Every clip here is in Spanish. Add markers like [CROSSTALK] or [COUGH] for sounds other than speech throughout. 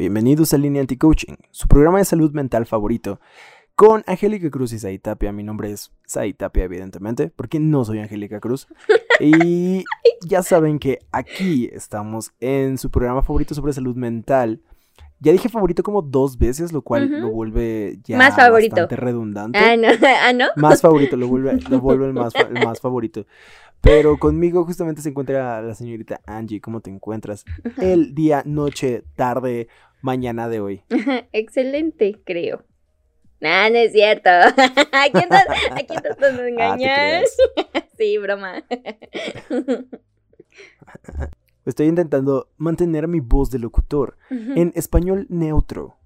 Bienvenidos a Línea Anti-Coaching, su programa de salud mental favorito, con Angélica Cruz y Said Tapia. Mi nombre es Said Tapia, evidentemente, porque no soy Angélica Cruz. [LAUGHS] Y ya saben que aquí estamos en su programa favorito sobre salud mental. Ya dije favorito como dos veces, lo cual lo vuelve ya Más favorito. bastante redundante. Ah, no, [LAUGHS] ah, ¿no? Más favorito, lo vuelve, lo vuelve el, más, el más favorito. Pero conmigo justamente se encuentra la señorita Angie. ¿Cómo te encuentras? [LAUGHS] El día, noche, tarde, mañana de hoy. [LAUGHS] Excelente, creo. Nah, no es cierto. [LAUGHS] ¿A quién estás, a quién estás [LAUGHS] Ah, sí, broma. Estoy intentando mantener mi voz de locutor en español neutro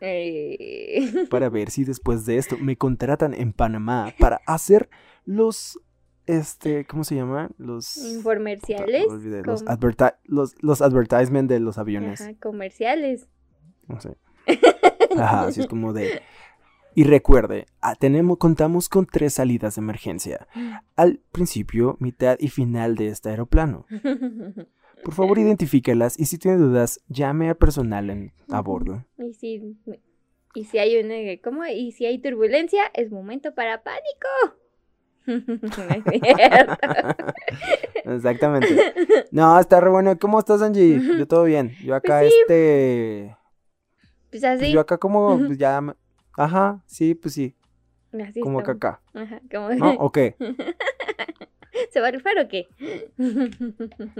Eh, para ver si después de esto me contratan en Panamá para hacer los, este, ¿cómo se llama? Los... Informerciales. olvidé, los, los, los advertisement de los aviones. Ajá, comerciales. No sé. Ajá, así es como de. Y recuerde, ah, tenemos, contamos con tres salidas de emergencia. Al principio, mitad y final de este aeroplano. [LAUGHS] Por favor, identifíquelas y si tiene dudas, llame al personal en, a bordo. y si y si hay una ¿cómo? Y si hay turbulencia, es momento para pánico. [LAUGHS] Exactamente. No, está re bueno. ¿Cómo estás, Angie? Yo todo bien. Yo acá, Pues sí. este. Pues pues así. yo acá como, pues ya. Ajá, sí, pues sí. así Como estamos. acá. Ajá, como ¿No? ¿O qué? [LAUGHS] [LAUGHS] ¿Se va a rifar o qué?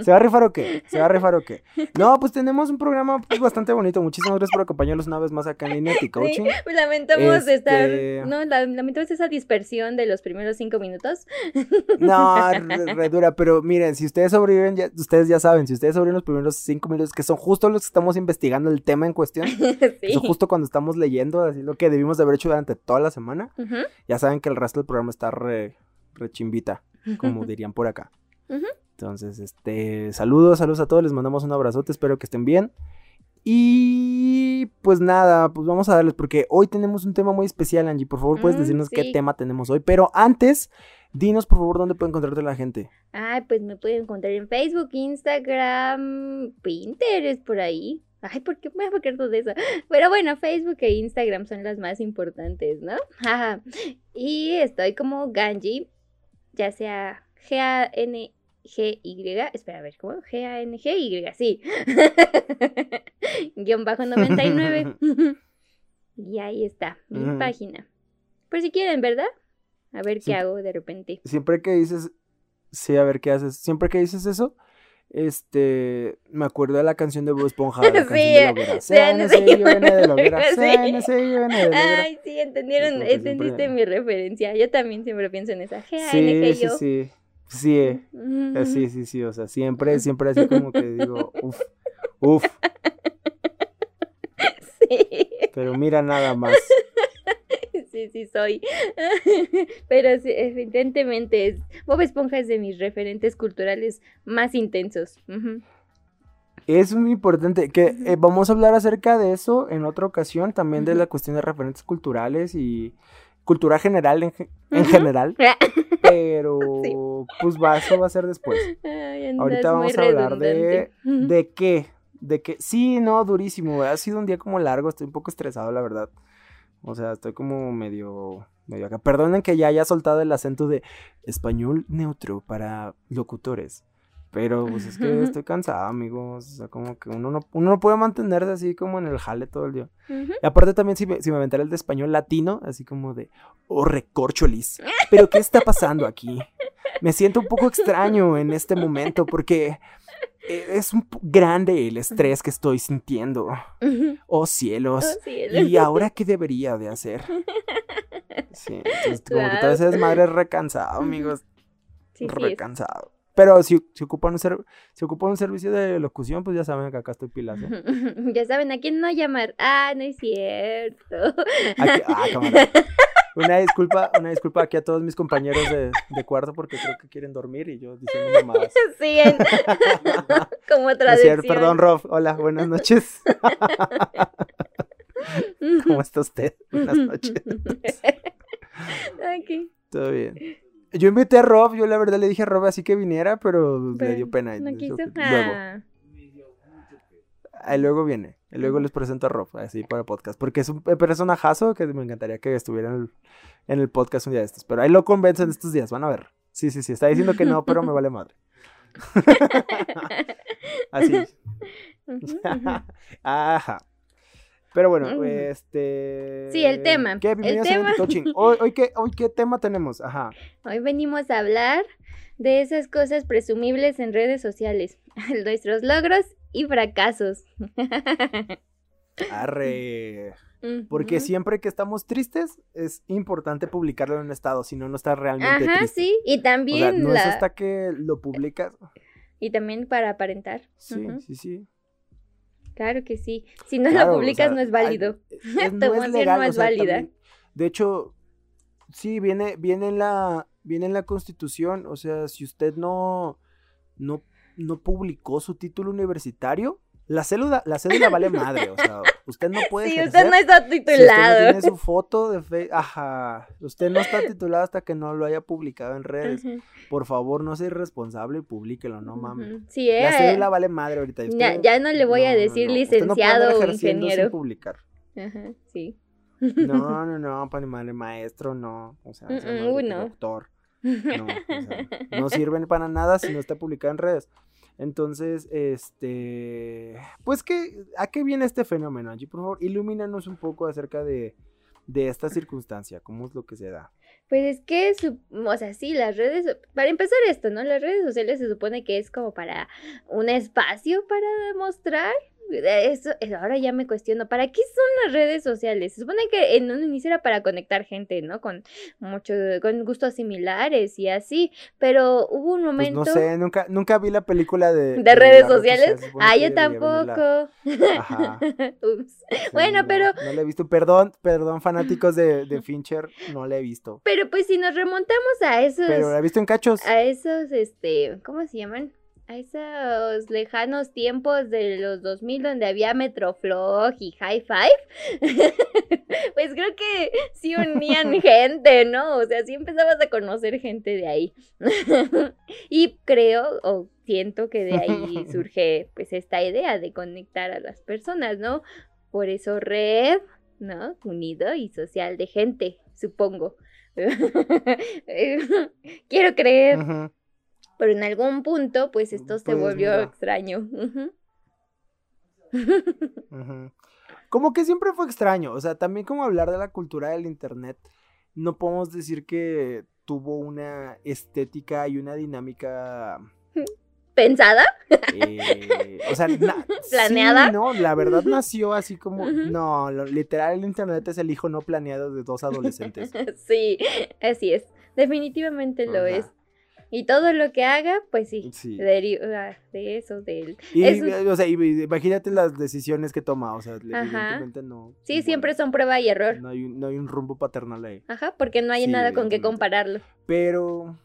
¿Se va a rifar o qué? ¿Se va a rifar o qué? [LAUGHS] No, pues tenemos un programa pues, bastante bonito. Muchísimas gracias por acompañarnos una vez más acá en línea [LAUGHS] Sí, Coaching. pues lamentamos Este- estar, no, la- lamentamos esa dispersión de los primeros cinco minutos. No, re, re dura, pero miren, si ustedes sobreviven, ya, ustedes ya saben, si ustedes sobreviven los primeros cinco minutos, que son justo los que estamos investigando el tema en cuestión, que sí. son justo cuando estamos leyendo, así lo que debimos de haber hecho durante toda la semana, ya saben que el resto del programa está re, re chimbita, como dirían por acá. Entonces, este, saludos, saludos a todos, les mandamos un abrazote, espero que estén bien. Y pues nada, pues vamos a darles, porque hoy tenemos un tema muy especial, Angie. Por favor, puedes Mm, decirnos qué tema tenemos hoy. Pero antes, dinos por favor dónde puede encontrarte la gente. Ay, pues me pueden encontrar en Facebook, Instagram, Pinterest, por ahí. Ay, ¿por qué me voy a acuerdo de eso? [LAUGHS] Pero bueno, Facebook e Instagram son las más importantes, ¿no? [LAUGHS] Y estoy como Ganji, ya sea G-A-N-G-Y. Espera, a ver, ¿cómo? G-A-N-G-Y, sí. [LAUGHS] Guión bajo 99. [LAUGHS] y ahí está, mi página. Por si quieren, ¿verdad? A ver Sí. qué hago de repente. Siempre que dices, sí, a ver qué haces. Siempre que dices eso, este, me acuerdo de la canción de Bob Esponja, la canción Sí, de la. Sí. Ay, sí, entendieron, entendiste siempre- mi referencia. Yo también siempre pienso en esa. G A N Sí, sí, yo. sí. Sí, eh. Mm. Eh, Sí, sí, sí, o sea, siempre, siempre así como que digo, uff, uff, [LAUGHS] Sí, pero mira nada más. [LAUGHS] sí, sí soy. [LAUGHS] Pero sí, evidentemente es, Bob Esponja es de mis referentes culturales más intensos. Es muy importante que eh, vamos a hablar acerca de eso en otra ocasión, también de la cuestión de referentes culturales y cultura general en, ge- en Ujú. general, [LAUGHS] pero Sí. pues va, eso va a ser después. Ay, Ahorita vamos a hablar de, de qué, de qué, sí, no, durísimo, ha sido un día como largo, estoy un poco estresado, la verdad. O sea, estoy como medio, medio acá. Perdonen que ya haya soltado el acento de español neutro para locutores. Pero pues es que [LAUGHS] estoy cansado, amigos. O sea, como que uno no, uno no puede mantenerse así como en el jale todo el día. Y aparte también si me, si me aventara el de español latino, así como de, oh, recorcholis. Pero ¿qué está pasando aquí? Me siento un poco extraño en este momento porque es un grande el estrés que estoy sintiendo. Oh cielos. Oh, cielo. ¿Y ahora qué debería de hacer? [LAUGHS] Sí, entonces como que todo ese desmadre es recansado, amigos. Sí, recansado. Pero si, si, ocupan un ser- si ocupan un servicio de locución, pues ya saben que acá estoy pilazo. [LAUGHS] ya saben a quién no llamar. Ah, no es cierto. Aquí- ah, cámara. [LAUGHS] Una disculpa, una disculpa aquí a todos mis compañeros de, de cuarto porque creo que quieren dormir y yo diciendo mamadas. [LAUGHS] sí, en- [LAUGHS] como traducción. cierto, perdón, Rob. Hola, buenas noches. [LAUGHS] ¿Cómo está usted? Buenas noches. Ok. Todo bien. Yo invité a Rob, yo la verdad le dije a Rob así que viniera, pero le Pero dio pena. No quiso. Luego, Ah. ahí luego viene. Y luego les presento a Rob, así para el podcast. Porque es un personajazo que me encantaría que estuviera en el, en el podcast un día de estos. Pero ahí lo convencen estos días, van a ver. Sí, sí, sí, está diciendo que no, pero me vale madre. [LAUGHS] así. Ajá. Pero bueno, este. Sí, el tema, ¿Qué? el Bienvenidos a tema. Anti-Coaching. [LAUGHS] Hoy, hoy, qué, hoy, ¿qué tema tenemos? Ajá. Hoy venimos a hablar de esas cosas presumibles en redes sociales, [LAUGHS] nuestros logros y fracasos. Arre. Porque siempre que estamos tristes, es importante publicarlo en un estado, si no, no estás realmente Ajá, triste. sí, y O también sea, no la- es hasta que lo publicas. y también para aparentar. Sí, sí, sí. Claro que sí. Si no Claro, lo o publicas sea, no es válido. ay, [LAUGHS] Tu no es emoción legal, no o es sea, válida. también- de hecho, sí, viene, viene en la, viene en la constitución, o sea, si usted no, no, no publicó su título universitario, la cédula, la cédula vale madre, o sea, usted no puede [LAUGHS] Sí, ejercer usted no está si usted no titulado. tiene su foto de fe, ajá, usted no está titulado hasta que no lo haya publicado en redes. Ujú, Por favor, no sea irresponsable y publíquelo, no mames. Sí, eh, La cédula vale madre ahorita. y ya, usted- ya no le voy a no, no, decir no, usted no licenciado o ejerciendo sin ingeniero. publicar. Ajá, sí. No, [LAUGHS] no, no, para madre, maestro, no. O sea, que no. doctor. [LAUGHS] No, o sea, no sirven para nada si no está publicado en redes. Entonces, este, pues que, ¿a qué viene este fenómeno, Angie? Por favor, ilumínanos un poco acerca de, de esta circunstancia, cómo es lo que se da. Pues es que, o sea, sí, las redes, para empezar esto, ¿no? Las redes sociales se supone que es como para un espacio para demostrar. Eso, eso ahora ya me cuestiono, ¿para qué son las redes sociales? Se supone que en un inicio era para conectar gente, ¿no? Con mucho, con gustos similares y así, pero hubo un Pues momento no sé, nunca, nunca vi la película de... de redes red sociales. supone Ah, yo tampoco. Ajá. [LAUGHS] Ups. Sí, Bueno, no, pero No la he visto. Perdón, perdón, fanáticos de, de [LAUGHS] Fincher, no la he visto. Pero pues si nos remontamos a esos, Pero la he visto en cachos. a esos, este, ¿cómo se llaman? A esos lejanos tiempos de los 2000 donde había Metroflog y High Five, [LAUGHS] pues creo que sí unían [LAUGHS] gente, ¿no? O sea, sí empezabas a conocer gente de ahí. [LAUGHS] y creo o siento que de ahí surge pues esta idea de conectar a las personas, ¿no? Por eso red, ¿no? Unido y social de gente, supongo. Quiero creer. Ujú. Pero en algún punto, pues esto se Pues volvió mira. extraño. [LAUGHS] Como que siempre fue extraño, o sea, también como hablar de la cultura del internet, no podemos decir que tuvo una estética y una dinámica, [LAUGHS] ¿Pensada? eh, o sea, [LAUGHS] sí, ¿Planeada? no, la verdad nació así como, no, lo- literal el internet es el hijo no planeado de dos adolescentes. sí, así es. Definitivamente lo es. Y todo lo que haga, pues sí, Sí. deriva de eso, del... Y, Eso- eh, o sea, y- y imagínate las decisiones que toma, o sea, evidentemente no. Sí, bueno, siempre son prueba y error. No hay, un- no hay un rumbo paternal ahí. Ajá, porque no hay Sí, nada con que compararlo. Pero.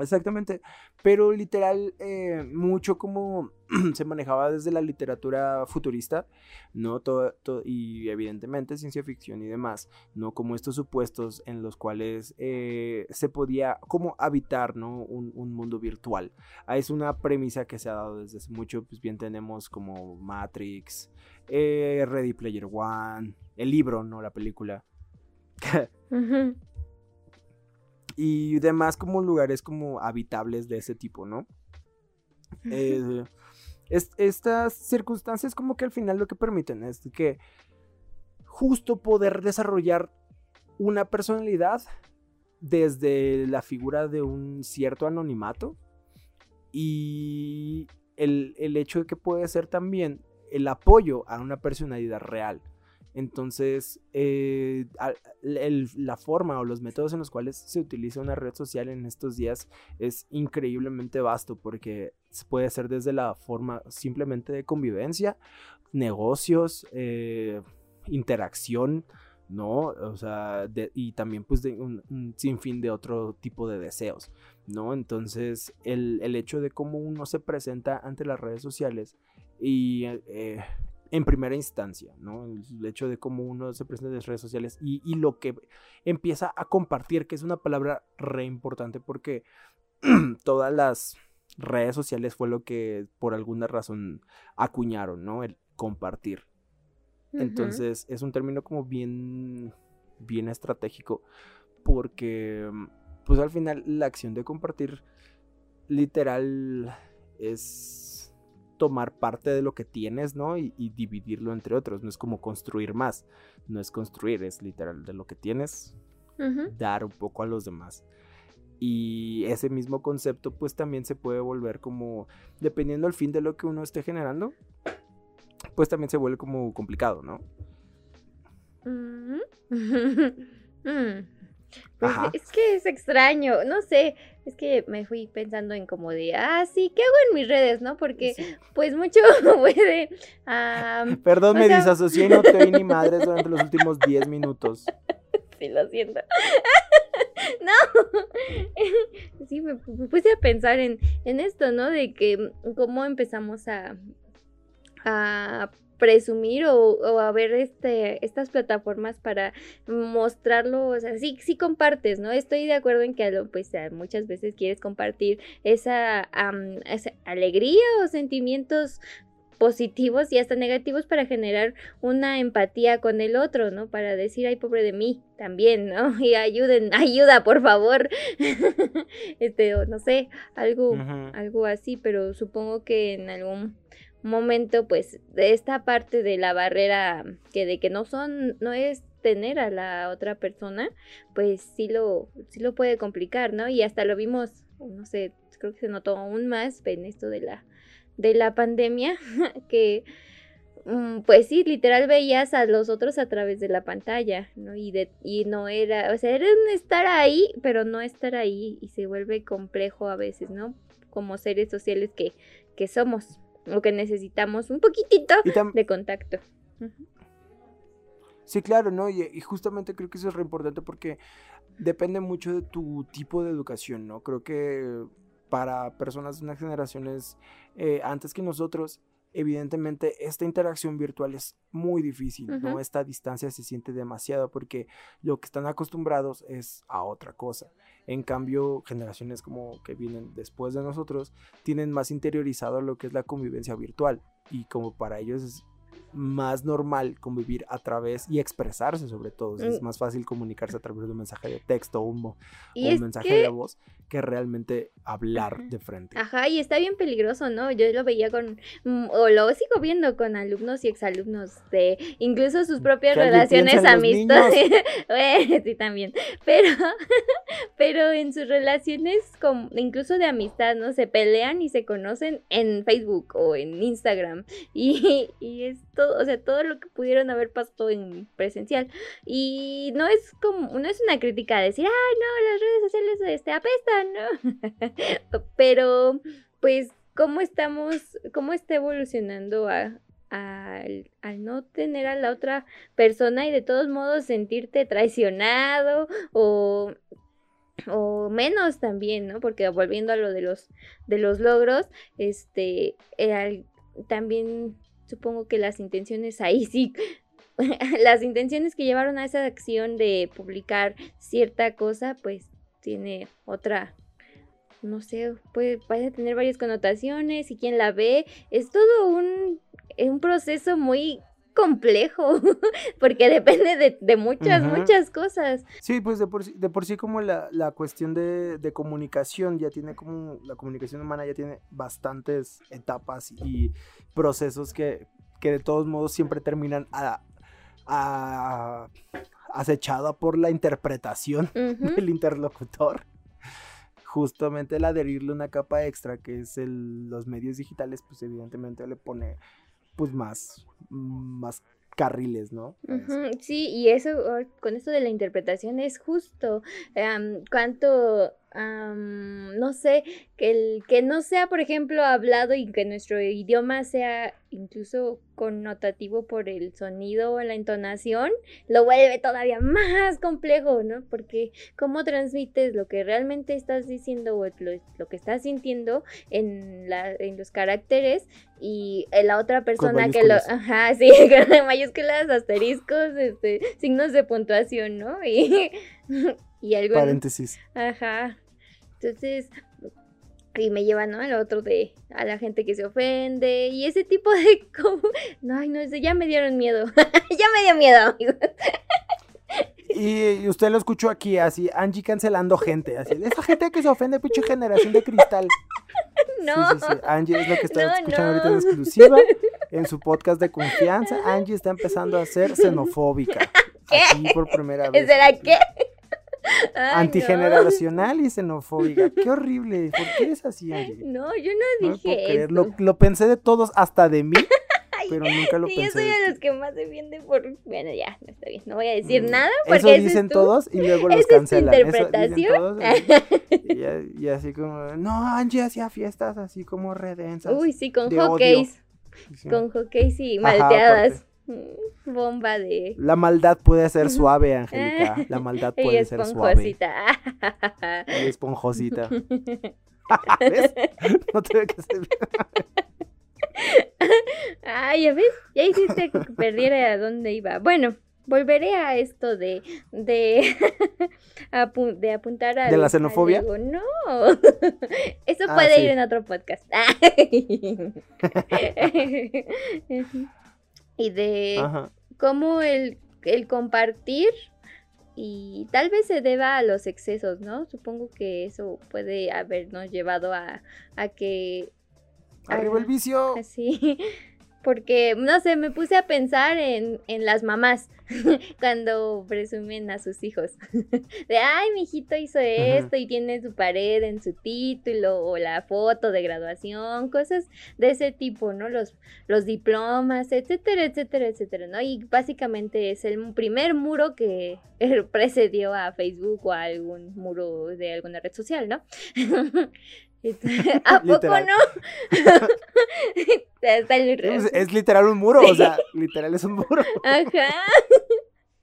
Exactamente, pero literal, eh, mucho como [CLEARS THROAT] se manejaba desde la literatura futurista, ¿no? Todo, y evidentemente ciencia ficción y demás, ¿no? Como estos supuestos en los cuales eh, se podía como habitar, ¿no? Un, un mundo virtual. Ah, es una premisa que se ha dado desde hace mucho, pues bien tenemos como Matrix, eh, Ready Player One, el libro, ¿no? La película. [LAUGHS] Ujú. Y demás como lugares como habitables de ese tipo, ¿no? Eh, es- estas circunstancias como que al final lo que permiten es que justo poder desarrollar una personalidad desde la figura de un cierto anonimato y el, el hecho de que puede ser también el apoyo a una personalidad real. Entonces, eh, la forma o los métodos en los cuales se utiliza una red social en estos días es increíblemente vasto porque puede hacer desde la forma simplemente de convivencia, negocios, eh, interacción, ¿no? O sea, y también pues de un, sinfín de otro tipo de deseos, ¿no? Entonces, el, hecho de cómo uno se presenta ante las redes sociales y eh, en primera instancia, ¿no? El hecho de cómo uno se presenta en las redes sociales y, lo que empieza a compartir, que es una palabra re importante porque [CLEARS THROAT] todas las redes sociales fue lo que por alguna razón acuñaron, ¿no? El compartir. Entonces es un término como bien, bien estratégico porque, pues al final la acción de compartir literal es tomar parte de lo que tienes, ¿no? Y, dividirlo entre otros. No es como construir más. No es construir, es literal de lo que tienes, dar un poco a los demás. Y ese mismo concepto pues también se puede volver como, dependiendo del fin de lo que uno esté generando, pues también se vuelve como complicado, ¿no? [LAUGHS] Mm. Pues es que es extraño, no sé, es que me fui pensando en como de, ah, sí, ¿qué hago en mis redes, no? Porque pues mucho [LAUGHS] puede... [LAUGHS] Perdón, me disasocié y no te oí ni madres durante los últimos 10 minutos. [LAUGHS] Sí, lo siento. no, sí, me, puse a pensar en, en esto, ¿no? De que cómo empezamos a, a presumir o, a ver este, estas plataformas para mostrarlo, o sea, sí, sí compartes, ¿no? Estoy de acuerdo en que pues muchas veces quieres compartir esa, esa alegría o sentimientos positivos y hasta negativos para generar una empatía con el otro, ¿no? Para decir, ay, pobre de mí, también, ¿no? [LAUGHS] Y ayuden, ayuda, por favor. [LAUGHS] este, no sé, algo, algo así, pero supongo que en algún momento, pues, de esta parte de la barrera que de que no son, no es tener a la otra persona, pues sí lo, sí lo puede complicar, ¿no? Y hasta lo vimos, no sé, creo que se notó aún más en esto de la, de la pandemia, [LAUGHS] que mm, pues sí, literal veías a los otros a través de la pantalla, ¿no? Y, de, y no era, o sea, era estar ahí, pero no estar ahí y se vuelve complejo a veces, ¿no? Como seres sociales que, que somos o que necesitamos un poquitito de contacto. Sí, claro, ¿no? Y, justamente creo que eso es re importante porque depende mucho de tu tipo de educación, ¿no? Creo que para personas de unas generaciones eh, antes que nosotros, evidentemente esta interacción virtual es muy difícil, ¿no? Esta distancia se siente demasiado porque lo que están acostumbrados es a otra cosa. En cambio, generaciones como que vienen después de nosotros tienen más interiorizado lo que es la convivencia virtual y como para ellos es más normal convivir a través y expresarse sobre todo. Es mm. más fácil comunicarse a través de un mensaje de texto o un, mensaje de voz que realmente hablar de frente. Ajá, y está bien peligroso, ¿no? Yo lo veía con, mm, o lo sigo viendo con alumnos y exalumnos de incluso sus propias relaciones amistosas. [LAUGHS] sí, también. Pero, [LAUGHS] pero en sus relaciones, con, incluso de amistad, ¿no? Se pelean y se conocen en Facebook o en Instagram. [LAUGHS] Y, y es todo, o sea, todo lo que pudieron haber pasado en presencial. Y no es como, no es una crítica de decir, ay, no, las redes sociales este, apestan, ¿no? [LAUGHS] Pero, pues, ¿cómo estamos, cómo está evolucionando a, al, no tener a la otra persona y de todos modos sentirte traicionado o o menos también, ¿no? Porque volviendo a lo de los de los logros, este eh, también supongo que las intenciones ahí sí, [LAUGHS] las intenciones que llevaron a esa acción de publicar cierta cosa, pues tiene otra, no sé, puede, tener varias connotaciones y quien la ve, es todo un, un proceso muy complejo, [LAUGHS] porque depende de, muchas, muchas cosas. Sí, pues de por sí, de por sí como la, la cuestión de, de, comunicación ya tiene como, la comunicación humana ya tiene bastantes etapas y procesos que, que de todos modos siempre terminan a, a, acechada por la interpretación [LAUGHS] del interlocutor. Justamente el adherirle una capa extra que es el, los medios digitales, pues evidentemente le pone pues más, más carriles, ¿no? Sí, y eso, oh, con esto de la interpretación es justo. am, cuánto, am, no sé, que, el, que no sea, por ejemplo, hablado y que nuestro idioma sea incluso connotativo por el sonido o la entonación, lo vuelve todavía más complejo, ¿no? Porque cómo transmites lo que realmente estás diciendo o lo, lo que estás sintiendo en, la, en los caracteres y eh, la otra persona que lo... Ajá, sí, [LAUGHS] mayúsculas, asteriscos, este, signos de puntuación, ¿no? [LAUGHS] Y, y algo... Paréntesis. Ajá. Entonces, y me lleva, ¿no? Al otro de a la gente que se ofende y ese tipo de [LAUGHS] como... No, ay, no, ya me dieron miedo. [LAUGHS] ya me dio miedo, amigos. Y, y usted lo escuchó aquí, así, Angie cancelando gente, así, esa gente que se ofende, pinche generación de cristal. [LAUGHS] No. Sí, sí, sí. Angie es lo que está No, escuchando ahorita en exclusiva en su podcast de confianza. Angie está empezando a ser xenofóbica. ¿Qué? Aquí por primera vez. ¿Será qué? Ay, no. Antigeneracional y xenofóbica. Qué horrible. ¿Por qué eres así, Angie? No, yo No dije eso. Lo, lo pensé de todos, hasta de mí, [LAUGHS] Ay, pero nunca lo Sí, yo pensé. soy de los que más defienden por... Bueno, ya, no está bien. No voy a decir Mm, nada porque Eso es dicen todos y luego [LAUGHS] los es tu cancelan. Eso dicen interpretación. todos, [LAUGHS] y, y- así como, no, Angie hacía fiestas así como redensas. Uy, sí, con hockeys. Sí. Con hockeys y malteadas. Bomba de... La maldad puede ser suave, Angélica. [LAUGHS] La maldad Y puede ser suave. esponjosita. [LAUGHS] Y esponjosita. [LAUGHS] ¿Ves? No tuve que hacer. Ay, ya ves, ya hiciste que perdiera a dónde iba. Bueno, volveré a esto de de, apu- de apuntar a ¿De la xenofobia? No, eso Ah, puede sí. ir en otro podcast. Y de Ajá. cómo el, el compartir y tal vez se deba a los excesos, ¿no? Supongo que eso puede habernos llevado a, a que Arriba el vicio. Así, [LAUGHS] porque, no sé, me puse a pensar en, en las mamás [LAUGHS] cuando presumen a sus hijos. [LAUGHS] De, ay, mi hijito hizo esto y tiene su pared en su título o la foto de graduación, cosas de ese tipo, ¿no? Los, los diplomas, etcétera, etcétera, etcétera, ¿no? Y básicamente es el primer muro que [LAUGHS] precedió a Facebook o a algún muro de alguna red social, ¿no? [LAUGHS] ¿A poco no? [LAUGHS] [LAUGHS] Es literal un muro, o sea, literal es un muro. Ajá.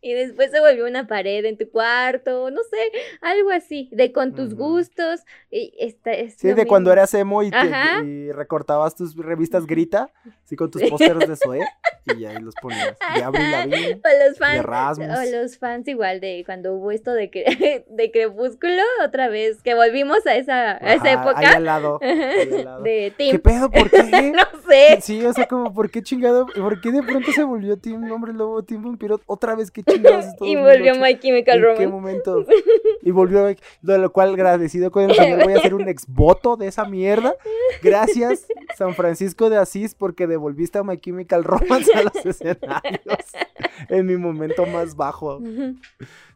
Y después se volvió una pared en tu cuarto, no sé, algo así, de con tus Ujú. gustos. Y esta, es Sí, de cuando mismo. eras emo y, te- Ajá. y recortabas tus revistas Grita, así con tus pósteres de Zoé, y ahí los ponías. De [LAUGHS] Avril Lavigne, O los de fans. Rasmus. O los fans igual de cuando hubo esto de, cre- [LAUGHS] de Crepúsculo, otra vez, que volvimos a esa, a esa Ajá, Ahí época. al lado. [LAUGHS] ahí al lado. De ¿Qué Tim. pedo? ¿Por qué? No sé. Sí, o sea, como, ¿por qué chingado? ¿Por qué de pronto se volvió Team Hombre Lobo, Team Vampiro? Otra vez, ¿qué todo [LAUGHS] Y 2008? volvió My Chemical ¿En qué Romance. momento? [LAUGHS] Y volvió, de lo cual agradecido con el señor voy a hacer un exvoto de esa mierda. Gracias, San Francisco de Asís, porque devolviste a My Chemical Romance a los escenarios [LAUGHS] en mi momento más bajo.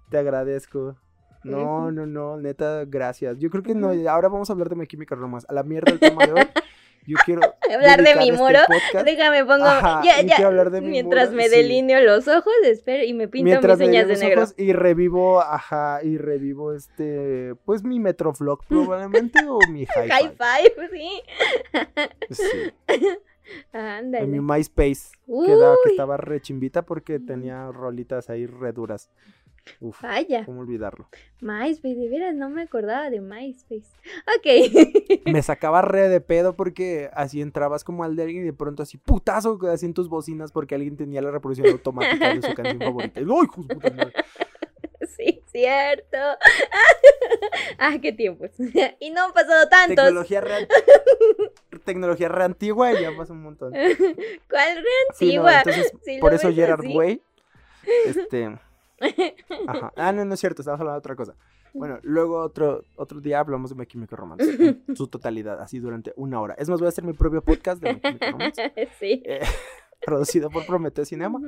Te agradezco. No, no, no, neta, gracias. Yo creo que no, ahora vamos a hablar de My Chemical Romance. A la mierda el tema de hoy. Yo quiero [LAUGHS] Hablar de mi este muro. podcast Déjame pongo. Ajá, ya, ya. quiero hablar de mi mientras muro, me sí. delineo los ojos, espero y me pinto Mientras mis uñas de negro. ojos y revivo, ajá, y revivo este, pues mi Metroflog [LAUGHS] probablemente o mi [LAUGHS] Hi-Fi. High five, sí. Sí, Ándale. en mi MySpace, que, que estaba rechimbita porque tenía rolitas ahí re duras. Uf, Vaya, cómo olvidarlo. MySpace, de veras no me acordaba de MySpace. [LAUGHS] Ok. Me [LAUGHS] sacaba re de pedo porque así entrabas como al de alguien y de pronto así putazo así en tus bocinas porque alguien tenía la reproducción automática de su canción favorita. ¡Ay, hijo de puta madre! [LAUGHS] sí, cierto. ah, qué tiempos. y no han pasado tantos. Tecnología re, tecnología re antigua y ya pasó un montón. ¿Cuál re Sí, no, antigua? entonces, Si por eso Gerard. Way, este, ajá, ah, no, no es cierto, estamos hablando de otra cosa. Bueno, luego otro, otro día hablamos de My Chemical Romance, en [LAUGHS] su totalidad, así durante una hora. Es más, voy a hacer mi propio podcast de My Chemical Romance, [LAUGHS] sí. eh, [LAUGHS] producido por Prometeo Cinema.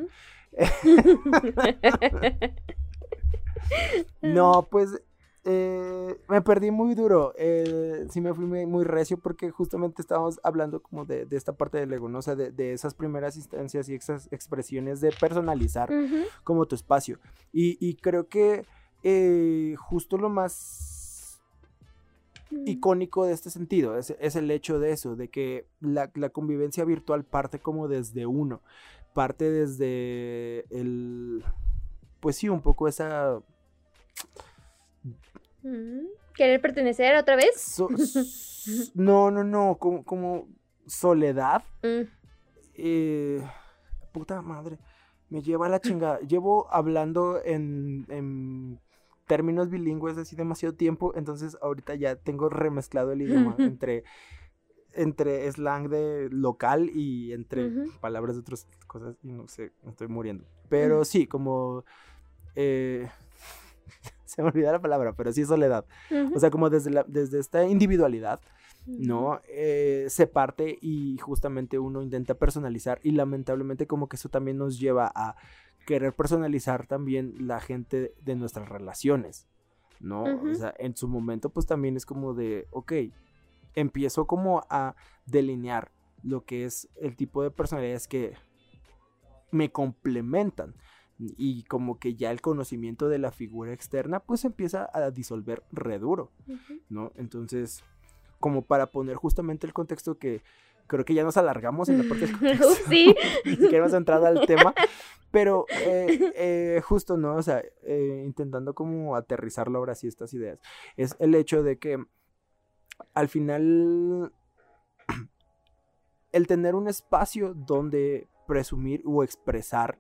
No, pues, eh, me perdí muy duro. Eh, sí me fui muy, muy recio porque justamente estábamos hablando como de, de esta parte del ego, ¿no? O sea, de, de esas primeras instancias y esas expresiones de personalizar Ujú. como tu espacio. Y, y creo que eh, justo lo más icónico de este sentido es, es el hecho de eso, de que la, la convivencia virtual parte como desde uno, parte desde el, pues sí, un poco esa... Mm. ¿Querer pertenecer otra vez? so- [LAUGHS] no, no, no, como, como soledad. Mm. eh, puta madre, me lleva a la chingada. Llevo hablando en, en términos bilingües así demasiado tiempo, entonces ahorita ya tengo remezclado el idioma entre, entre slang de local y entre palabras de otras cosas y no sé, me estoy muriendo. Pero Ujú. sí, como... eh, [LAUGHS] se me olvidó la palabra, pero sí soledad. Ujú. O sea, como desde, la, desde esta individualidad. ¿no? Eh, se parte y justamente uno intenta personalizar y lamentablemente como que eso también nos lleva a querer personalizar también la gente de nuestras relaciones, ¿no? O sea, en su momento pues también es como de, ok, empiezo como a delinear lo que es el tipo de personalidades que me complementan y como que ya el conocimiento de la figura externa pues empieza a disolver re duro. ¿no? Entonces, como para poner justamente el contexto que creo que ya nos alargamos en la parte del [LAUGHS] contexto. [LAUGHS] Sí. [LAUGHS] Ni siquiera hemos entrado al tema, pero eh, eh, justo, ¿no? O sea, eh, intentando como aterrizarlo ahora sí estas ideas, es el hecho de que al final [CLEARS THROAT] el tener un espacio donde presumir o expresar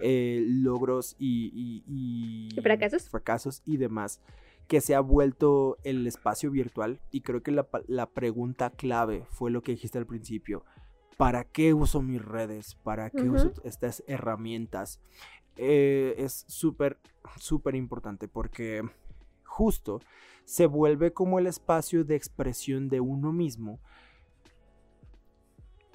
eh, logros y, y- y- ¿Y fracasos? fracasos y demás que se ha vuelto el espacio virtual y creo que la, pregunta clave fue lo que dijiste al principio. ¿Para qué uso mis redes? ¿Para qué uso estas herramientas? Eh, es súper, súper importante porque justo se vuelve como el espacio de expresión de uno mismo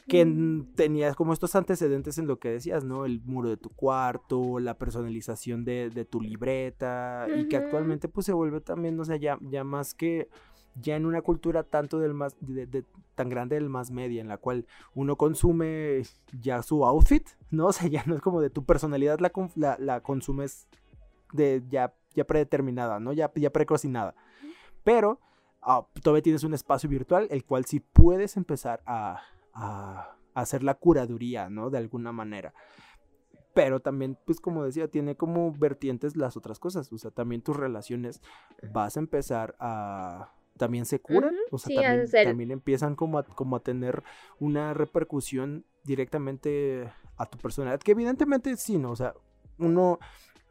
que Mm. tenías como estos antecedentes en lo que decías, ¿no? El muro de tu cuarto, la personalización de, de tu libreta, y que actualmente pues se vuelve también, o sea, ya, ya más que, ya en una cultura tanto del más, de- de- tan grande del más media, en la cual uno consume ya su outfit, ¿no? [LAUGHS] O sea, ya no es como de tu personalidad la, la consumes de ya, ya predeterminada, ¿no? Ya, ya precocinada. Pero ah, todavía tienes un espacio virtual, el cual sí puedes empezar a, a- a hacer la curaduría, ¿no? De alguna manera. Pero también, pues como decía, tiene como vertientes las otras cosas. O sea, también tus relaciones vas a empezar a... También se curan. Ujú, O sea, sí, también empiezan como a, como a tener una repercusión directamente a tu personalidad. Que evidentemente sí, ¿no? O sea, uno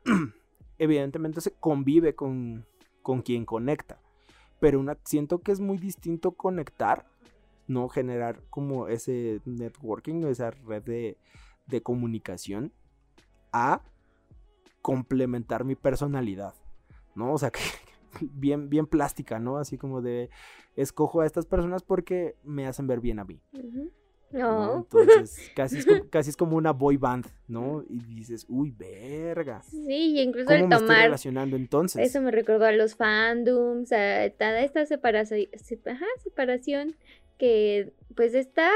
[CLEARS THROAT] evidentemente se convive con, con quien conecta. Pero una, siento que es muy distinto conectar, no generar como ese networking, esa red de, de comunicación, a complementar mi personalidad, ¿no? O sea, que [LAUGHS] bien, bien plástica, ¿no? Así como de, escojo a estas personas porque me hacen ver bien a mí. ¿no? No. Entonces, [LAUGHS] casi es, como, casi es como una boy band, ¿no? Y dices, uy, verga. Sí, y incluso ¿Cómo el me estoy tomar relacionando entonces? Eso me recordó a los fandoms, a toda esta separación, ajá, separación que pues está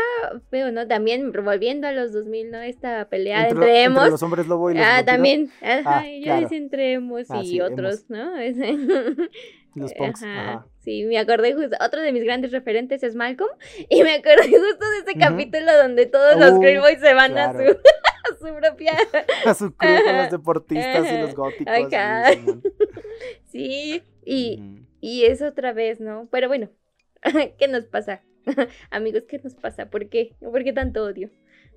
feo, ¿no? También volviendo a los 2000, ¿no? Esta pelea entre, entre, los hombres lobo y los ah, también. Ajá, Ah, yo claro. decía entre emos Ah, y sí, otros, ¿no? [LAUGHS] Los punks. Ajá. Ajá. Sí, me acordé justo. Otro de mis grandes referentes es Malcolm. [LAUGHS] Y me acordé justo de ese capítulo donde todos los Uh, Grey Boys se van a, su, [LAUGHS] a su propia. A su club con Ajá. los deportistas y los góticos. Y Simón. Sí, y, y es otra vez, ¿no? Pero bueno, ¿qué nos pasa? [LAUGHS] Amigos, ¿qué nos pasa? ¿Por qué? ¿Por qué tanto odio?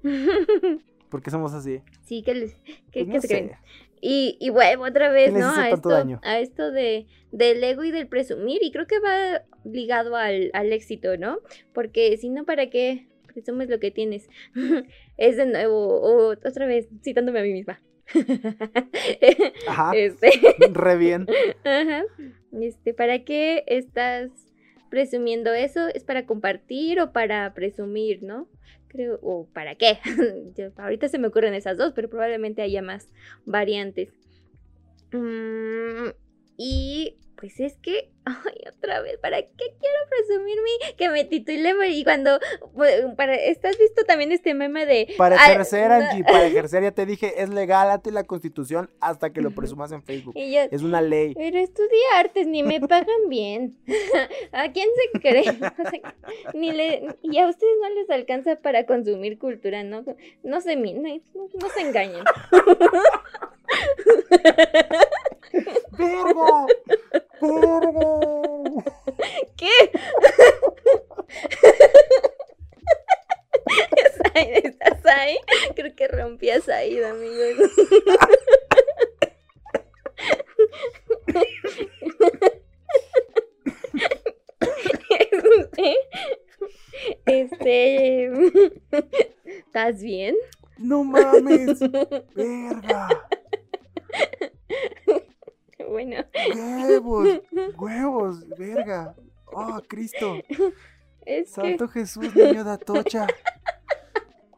[LAUGHS] ¿Por qué somos así? sí, ¿qué, les, qué, Pues se creen? Y, y vuelvo otra vez, ¿Qué les ¿no? A esto, daño? a esto de, del ego y del presumir. Y creo que va ligado al, al éxito, ¿no? Porque si no, ¿para qué presumes lo que tienes? [LAUGHS] es de nuevo, o otra vez, citándome a mí misma. Ajá. este, Re bien. ajá. Este, ¿para qué estás presumiendo eso? ¿Es para compartir o para presumir, no? Creo, o para qué. [LAUGHS] Ahorita se me ocurren esas dos, pero probablemente haya más variantes. Mm, Y pues es que, [LAUGHS] ay, otra vez, ¿para qué quiero presumir mi que me titulé? Y cuando, para, ¿estás visto también este meme de... Para ejercer, Angie, para [LAUGHS] ejercer, ya te dije, es legal ante la constitución hasta que lo presumas en Facebook. es una ley. Pero estudié artes, ni me pagan bien. [LAUGHS] ¿A quién se cree? ni le, y a ustedes no les alcanza para consumir cultura, ¿no? No se, no, no se engañen. ¡Verga! ¡Verga! ¿Qué? [LAUGHS] ¿Estás ahí? Creo que rompías ahí, amigos. Este. ¿Estás bien? No mames. [LAUGHS] Verga. [LAUGHS] Bueno. Huevos, [LAUGHS] huevos, verga. Oh, Cristo. Es Santo Jesús, niño de Atocha.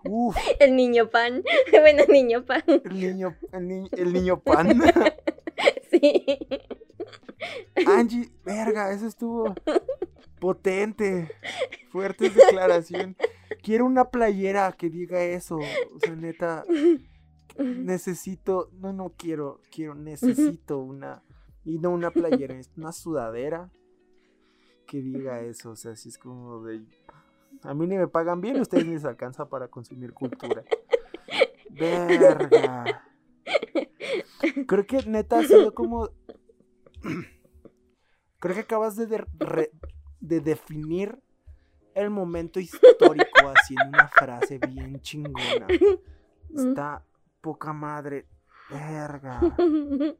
Uf. El niño pan. [LAUGHS] Bueno, niño pan. El niño, el, el niño pan. Sí. Angie, verga, eso estuvo potente. Fuerte declaración. Quiero una playera que diga eso. O sea, neta necesito, no, no quiero, quiero, necesito una, y no una playera, una sudadera que diga eso, o sea, si es como de, a mí ni me pagan bien, ustedes ni les alcanza para consumir cultura. Verga. Creo que neta ha sido como, [CLEARS THROAT] creo que acabas de, de definir el momento histórico así en una frase bien chingona. Está poca madre. Verga. [LAUGHS]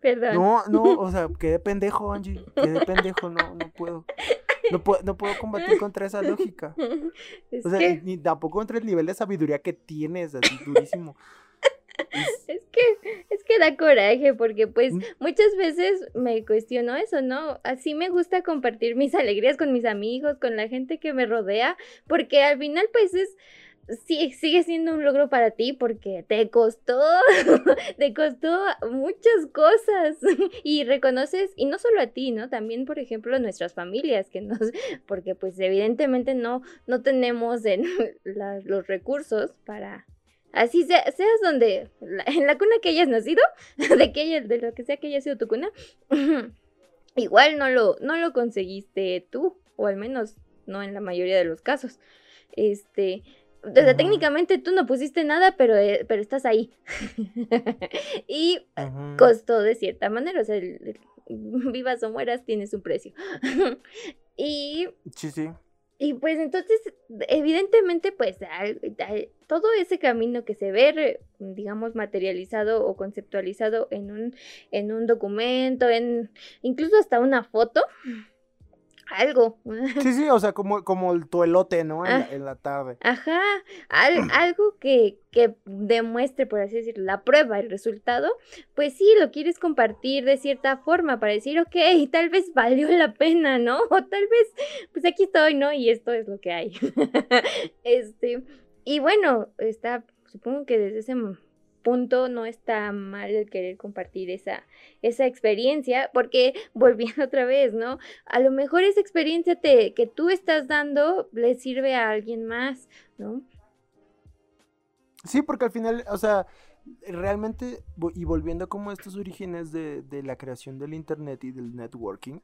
Perdón. No, no, o sea, quedé pendejo, Angie. Quedé pendejo, no, no puedo. No puedo, no puedo combatir contra esa lógica. o sea, ni, tampoco contra el nivel de sabiduría que tienes, así durísimo. [LAUGHS] Es... que es que da coraje porque pues mm. muchas veces me cuestiono eso, ¿no? Así me gusta compartir mis [LAUGHS] alegrías con mis amigos, con la gente que me rodea, porque al final pues es sí, sigue siendo un logro para ti porque te costó, [LAUGHS] te costó muchas cosas [LAUGHS] y reconoces, y no solo a ti, ¿no? También, por ejemplo, nuestras familias, que nos, [LAUGHS] porque pues evidentemente no, no tenemos en los recursos para, así seas donde, en la cuna que hayas nacido, de, que de lo que sea que haya sido tu cuna, igual no lo, no lo conseguiste tú, o al menos no en la mayoría de los casos. Este, técnicamente tú no pusiste nada, pero, eh, pero estás ahí. [LAUGHS] y costó de cierta manera, o sea, [LAUGHS] vivas o mueras, tienes un precio. [LAUGHS] y... Sí, sí. Y pues entonces, evidentemente, pues todo ese camino que se ve, digamos, materializado o conceptualizado en un, en un documento, en incluso hasta una foto, algo. Sí, sí, o sea, como, como el tuelote, ¿no? En, la, ah, tarde. Ajá, [CLEARS THROAT] algo que, que demuestre, por así decirlo, la prueba, el resultado, pues sí, lo quieres compartir de cierta forma para decir, ok, tal vez valió la pena, ¿no? [LAUGHS] O tal vez, pues aquí estoy, ¿no? Y esto es lo que hay. [LAUGHS] este, y bueno, está, supongo que desde ese punto no está mal el querer compartir esa, esa experiencia, porque [LAUGHS] volviendo otra vez, ¿no? A lo mejor esa experiencia te, que tú estás dando le sirve a alguien más, ¿no? Sí, porque al final, o sea, realmente, y volviendo como a estos orígenes de, la creación del Internet y del networking,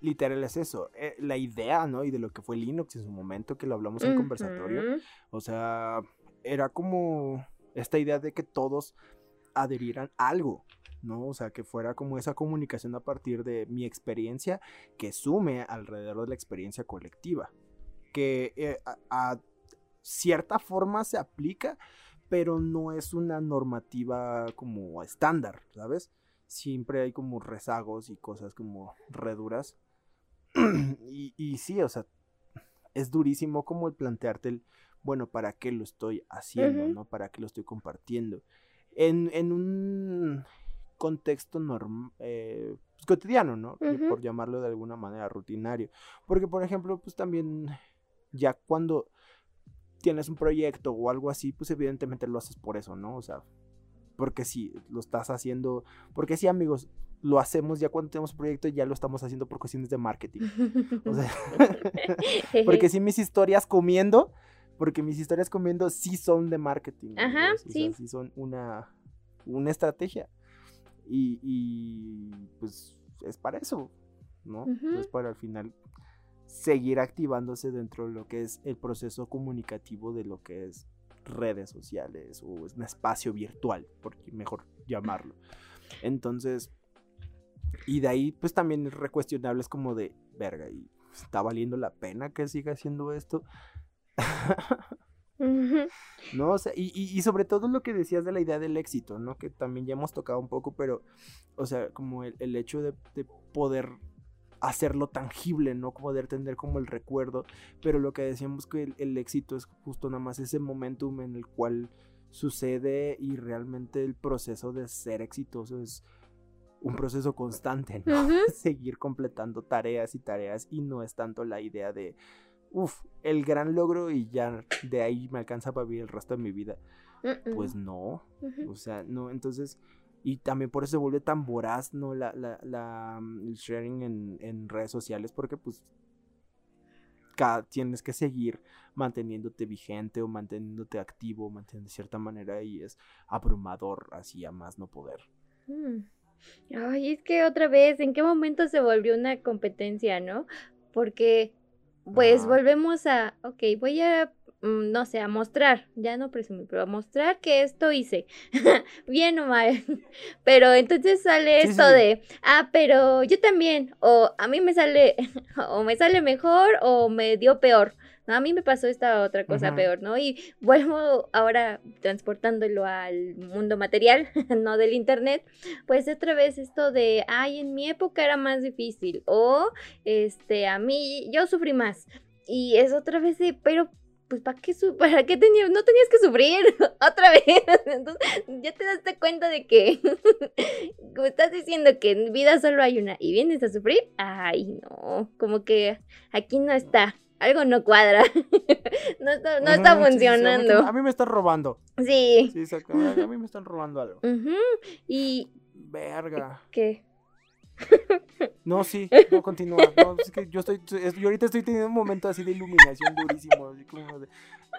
literal es eso, eh, la idea, ¿no? Y de lo que fue Linux en su momento, que lo hablamos en conversatorio, o sea, era como esta idea de que todos adherieran a algo, ¿no? O sea, que fuera como esa comunicación a partir de mi experiencia que sume alrededor de la experiencia colectiva, que eh, a, cierta forma se aplica, pero no es una normativa como estándar, ¿sabes? Siempre hay como rezagos y cosas como reduras. [CLEARS THROAT] y, y sí, o sea, es durísimo como el plantearte el bueno, ¿para qué lo estoy haciendo? ¿no? ¿Para qué lo estoy compartiendo? En, en un contexto normal, eh, pues, cotidiano, ¿no? Por llamarlo de alguna manera rutinario. Porque, por ejemplo, pues también ya cuando tienes un proyecto o algo así, pues evidentemente lo haces por eso, ¿no? O sea, porque sí, lo estás haciendo, porque sí, amigos, lo hacemos ya cuando tenemos proyecto, ya lo estamos haciendo por cuestiones de marketing. O sea, [LAUGHS] [LAUGHS] porque si mis historias comiendo, porque mis historias comiendo sí son de marketing. Ajá, o sea, sí. sí son una, una estrategia. Y, y, pues es para eso, ¿no? Ujú. Es para al final seguir activándose dentro de lo que es el proceso comunicativo de lo que es redes sociales o es un espacio virtual, por mejor llamarlo. Entonces, y de ahí pues también es recuestionable, es como de, verga, ¿y está valiendo la pena que siga haciendo esto? ¿No? O sea, y, y, sobre todo lo que decías de la idea del éxito, ¿no? Que también ya hemos tocado un poco, pero, o sea, como el, el hecho de, de poder hacerlo tangible, ¿no? Poder tener como el recuerdo, pero lo que decíamos que el, el éxito es justo nada más ese momentum en el cual sucede y realmente el proceso de ser exitoso es un proceso constante, ¿no? [LAUGHS] Seguir completando tareas y tareas y no es tanto la idea de, uff, el gran logro y ya de ahí me alcanza para vivir el resto de mi vida. Pues no, o sea, no, entonces, y también por eso se vuelve tan voraz, ¿no? La, la, la, mm, el sharing en, en redes sociales, porque pues cada, tienes que seguir manteniéndote vigente o manteniéndote activo, manteniendo de cierta manera y es abrumador así a más no poder. Mm. Ay, es que otra vez, ¿en qué momento se volvió una competencia, no? Porque, pues, volvemos a, ok, voy a, mm, no sé, a mostrar, ya no presumir, pero a mostrar que esto hice, [LAUGHS] bien o mal. [LAUGHS] Pero entonces sale Sí, esto sí. de, ah, pero yo también, o a mí me sale, [LAUGHS] o me sale mejor, o me dio peor. A mí me pasó esta otra cosa peor, ¿no? Y vuelvo ahora transportándolo al mundo material, [LAUGHS] no del internet, pues otra vez esto de, ay, en mi época era más difícil, o este, a mí, yo sufrí más. Y es otra vez de, pero, pues, ¿para qué, su- [LAUGHS] para qué tenías, no tenías que sufrir [LAUGHS] otra vez? Entonces, ya te das cuenta de que, como estás diciendo que en vida solo hay una y vienes a sufrir, ay, no, como que aquí no está. Algo no cuadra. [LAUGHS] no está, no está Ujú, sí, sí, sí, a mí- funcionando. a mí me están robando. Sí. Sí. A mí me están robando algo. Ujú. Y Verga. ¿qué? No, sí, [LAUGHS] no, continúa. No, es que yo estoy, es- yo ahorita estoy teniendo un momento así de iluminación durísimo. Así como de,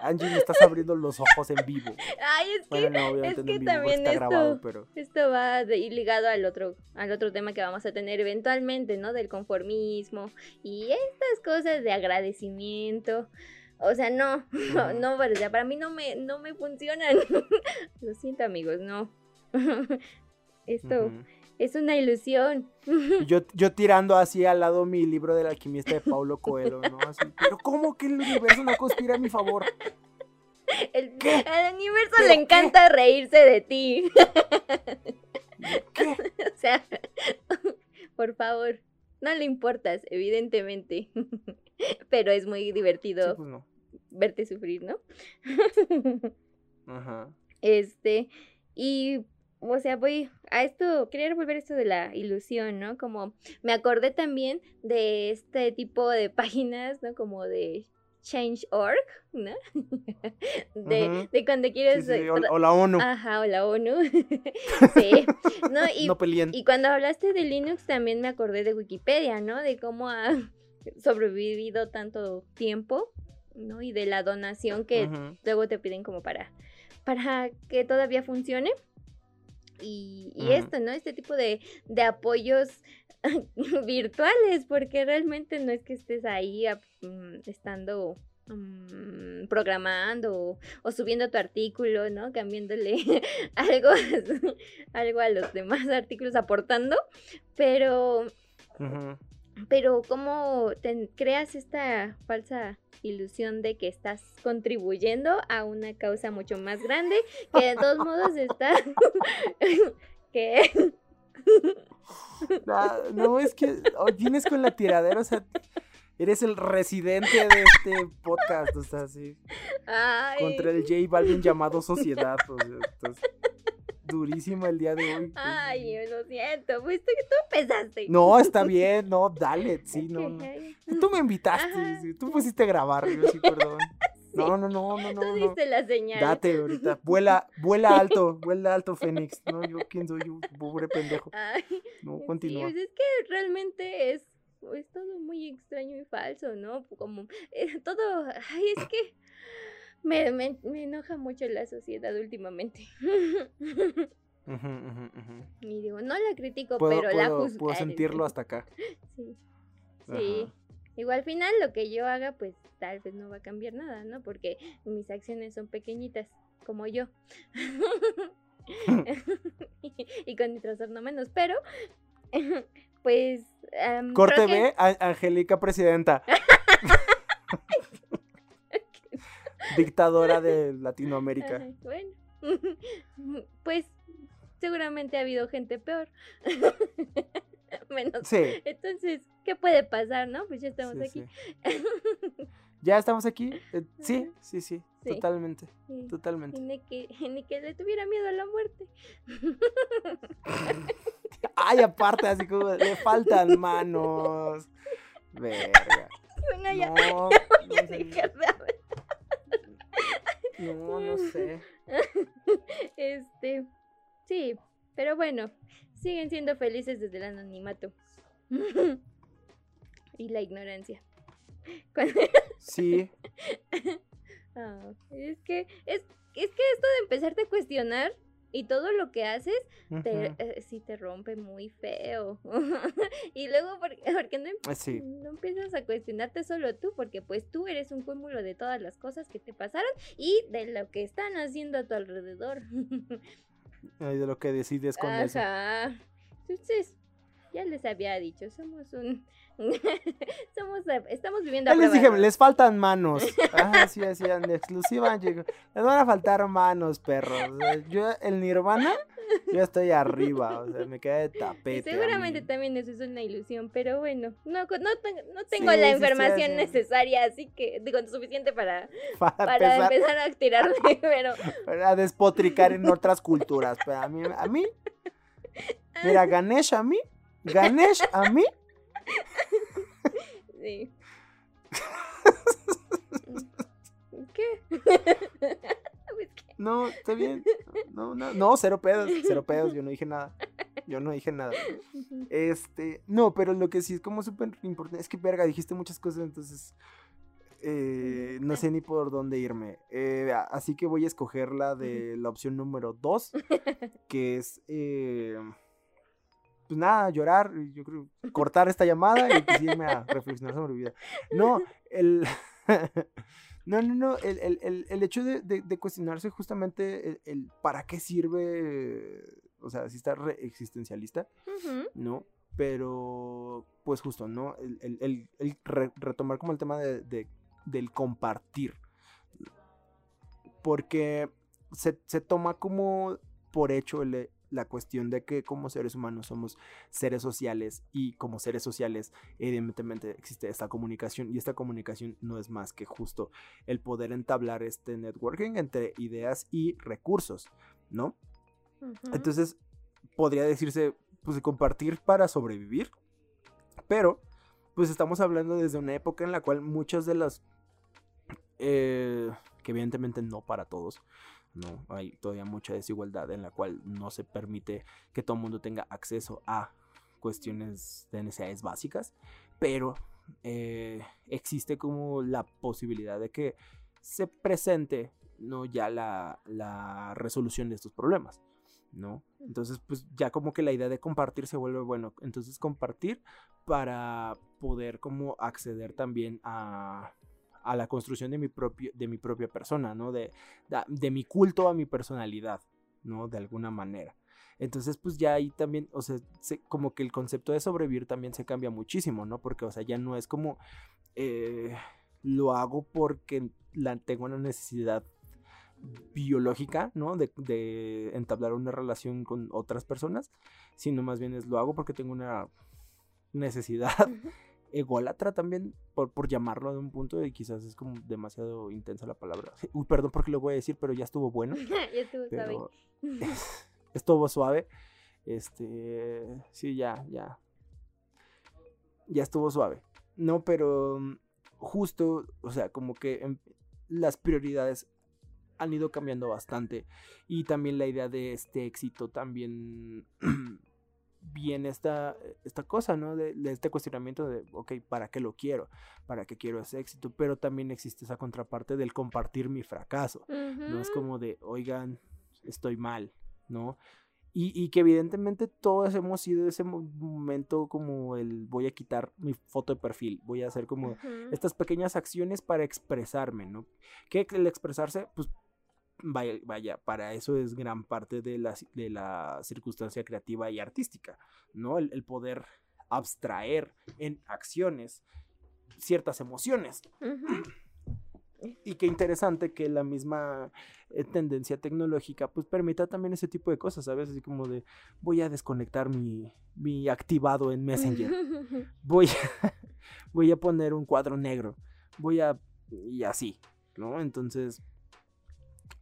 Angie, me estás abriendo los ojos en vivo. Ay, es que Bueno, no, obviamente es que vivo también está esto- grabado, pero. Esto va de ir ligado al otro, al otro tema que vamos a tener eventualmente, ¿no? Del conformismo y estas cosas de agradecimiento. O sea, no, no, Ujú. no, o sea, para mí no me, no me funcionan. [LAUGHS] Lo siento, amigos, no. [LAUGHS] Esto. Es una ilusión. Yo, yo tirando así al lado mi libro del alquimista de Paulo Coelho, ¿no? Así, pero ¿cómo que el universo no conspira a mi favor? El, ¿Qué? al universo ¿Pero le qué? encanta reírse de ti. ¿Qué? [LAUGHS] O sea, por favor, no le importas, evidentemente. Pero es muy Sí, divertido pues no. verte sufrir, ¿no? Ajá. Este, y, o sea, voy a esto, quería volver esto de la ilusión, ¿no? Como me acordé también de este tipo de páginas, ¿no? Como de Change.org, ¿no? [LAUGHS] De, de cuando quieres... sí, eh, o, la ONU. Ajá, o la ONU. [LAUGHS] sí. [LAUGHS] No, y, no y cuando hablaste de Linux también me acordé de Wikipedia, ¿no? De cómo ha sobrevivido tanto tiempo, ¿no? Y de la donación que luego te piden como para, para que todavía funcione. Y, esto, ¿no? Este tipo de, de apoyos [LAUGHS] virtuales, porque realmente no es que estés ahí mm, estando mm, programando o, o subiendo tu artículo, ¿no? Cambiándole [LAUGHS] algo, algo a los demás artículos, aportando, pero Ujú. Pero cómo te creas esta falsa ilusión de que estás contribuyendo a una causa mucho más grande que de todos modos está [LAUGHS] que no, es que vienes con la tiradera, o sea, eres el residente de este podcast, o sea, sí, ay, contra el J Balvin llamado Sociedad, o sea, estás durísima el día de hoy. [LAUGHS] ay, lo siento, pues tú, tú empezaste. No, está bien, no, dale, [LAUGHS] sí, no, que, Tú me invitaste, sí, tú pusiste a grabar, yo sí, perdón. [LAUGHS] No, no, no, no, Tú no. no. diste la señal. Date ahorita. Vuela, vuela alto, vuela alto, Fénix. No, yo quién soy yo, pobre pendejo. Ay, No, sí, continúa. pues es que realmente es, es todo muy extraño y falso, ¿no? Como eh, todo, ay, es que me, me, me enoja mucho la sociedad últimamente. [LAUGHS] Y digo, no la critico, Puedo, pero la puedo, juzgaré. puedo sentirlo hasta acá. Sí. [LAUGHS] Sí. Ajá. Al final lo que yo haga, pues tal vez no va a cambiar nada, ¿no? Porque mis acciones son pequeñitas, como yo. [LAUGHS] y con mi trastorno menos, pero pues... am, Corte creo que- B, A- Angélica Presidenta. Dictadora de [LAUGHS] Latinoamérica. Bueno, [LAUGHS] pues seguramente ha habido gente peor. [LAUGHS] Menos. Sí. Entonces, ¿qué puede pasar, no? Pues ya estamos sí, aquí. sí. ¿Ya estamos aquí? Eh, sí, sí, sí, totalmente, totalmente. Y ni que, ni que le tuviera miedo a la muerte. Ay, aparte, así como le faltan manos. Verga. Bueno, ya, No, voy a no sé. dejar de hablar. No, no sé. [LAUGHS] Este, sí, pero bueno, siguen siendo felices desde el anonimato. [LAUGHS] y la ignorancia. [LAUGHS] Cuando- Sí, Ah, es que es, es que esto de empezarte a cuestionar y todo lo que haces te, eh, sí te rompe muy feo. [LAUGHS] y luego, ¿por, [LAUGHS] porque no, em- eh, sí. no empiezas a cuestionarte solo tú? Porque pues tú eres un cúmulo de todas las cosas que te pasaron y de lo que están haciendo a tu alrededor. [LAUGHS] Ay, de lo que decides con eso. Ajá. Entonces, ya les había dicho, somos un... [LAUGHS] somos, a- estamos viviendo Ya les dije, les faltan manos. [LAUGHS] Ah, sí, así, en exclusiva. llegó. Les van a faltar manos, perros. O sea, Yo, el Nirvana, yo estoy arriba. O sea, me queda de tapete. seguramente también eso es una ilusión, pero bueno, no, no, no tengo Sí, la sí, información sí. necesaria, así que digo, suficiente para, [LAUGHS] Para, para empezar empezar a tirarme, pero a despotricar en otras culturas. Pero a mí, a mí, mira, Ganesh a mí, Ganesh a mí, [LAUGHS] sí. [LAUGHS] ¿Qué? [LAUGHS] Pues que- no, está bien. No, no, no, cero pedos, cero pedos, yo no dije nada. Yo no dije nada. Este, no, pero lo que sí es como súper importante es que, verga, dijiste muchas cosas, entonces eh, no sé ni por dónde irme. Eh, así que voy a escoger la de la opción número 2, que es, eh, pues nada, llorar, yo creo, [LAUGHS] cortar esta llamada y pues irme a reflexionar sobre mi vida. No, el... [LAUGHS] No, no, no, el, el- el- el hecho de, de- de cuestionarse justamente el, el para qué sirve, o sea, si está re existencialista, ¿no? Pero, pues justo, ¿no? El, el- el- el re- retomar como el tema de, de- del compartir. Porque se, se toma como por hecho el- la cuestión de que como seres humanos somos seres sociales y como seres sociales evidentemente existe esta comunicación y esta comunicación no es más que justo el poder entablar este networking entre ideas y recursos, ¿no? Entonces, podría decirse, pues, compartir para sobrevivir. Pero, pues, estamos hablando desde una época en la cual muchas de las... eh, que evidentemente no para todos. No, hay todavía mucha desigualdad en la cual no se permite que todo el mundo tenga acceso a cuestiones de necesidades básicas. Pero eh, existe como la posibilidad de que se presente no ya la, la resolución de estos problemas. ¿no? Entonces, pues ya como que la idea de compartir se vuelve bueno. Entonces, compartir para poder como acceder también a, a la construcción de mi, propio, de mi propia persona, ¿no? De, de, mi culto a mi personalidad, ¿no? De alguna manera. Entonces, pues ya ahí también, o sea, se- como que el concepto de sobrevivir también se cambia muchísimo, ¿no? Porque, o sea, ya no es como eh, lo hago porque la, tengo una necesidad biológica, ¿no? De, de entablar una relación con otras personas, sino más bien es lo hago porque tengo una necesidad. Ególatra también, por, por llamarlo de un punto, y quizás es como demasiado intensa la palabra. [LAUGHS] Uy, perdón porque lo voy a decir, pero ya estuvo bueno, [LAUGHS] ya estuvo suave. [LAUGHS] estuvo suave. Este, sí, ya, ya. Ya estuvo suave. No, pero mm, justo, o sea, como que em- las prioridades han ido cambiando bastante y también la idea de este éxito también [CLEARS THROAT] viene esta, esta cosa, ¿no? De, este cuestionamiento de, ok, ¿para qué lo quiero? ¿Para qué quiero ese éxito? Pero también existe esa contraparte del compartir mi fracaso, ¿no? Es como de, oigan, estoy mal, ¿no? Y, que evidentemente todos hemos sido ese momento como el voy a quitar mi foto de perfil, voy a hacer como estas pequeñas acciones para expresarme, ¿no? Que el expresarse, pues vaya, para eso es gran parte de la, de la circunstancia creativa y artística, ¿no? El, poder abstraer en acciones ciertas emociones. Y qué interesante que la misma eh, tendencia tecnológica pues permita también ese tipo de cosas, ¿sabes? Así como de voy a desconectar mi, mi activado en Messenger, [LAUGHS] voy a, [LAUGHS] voy a poner un cuadro negro, voy a... y así, ¿no? Entonces,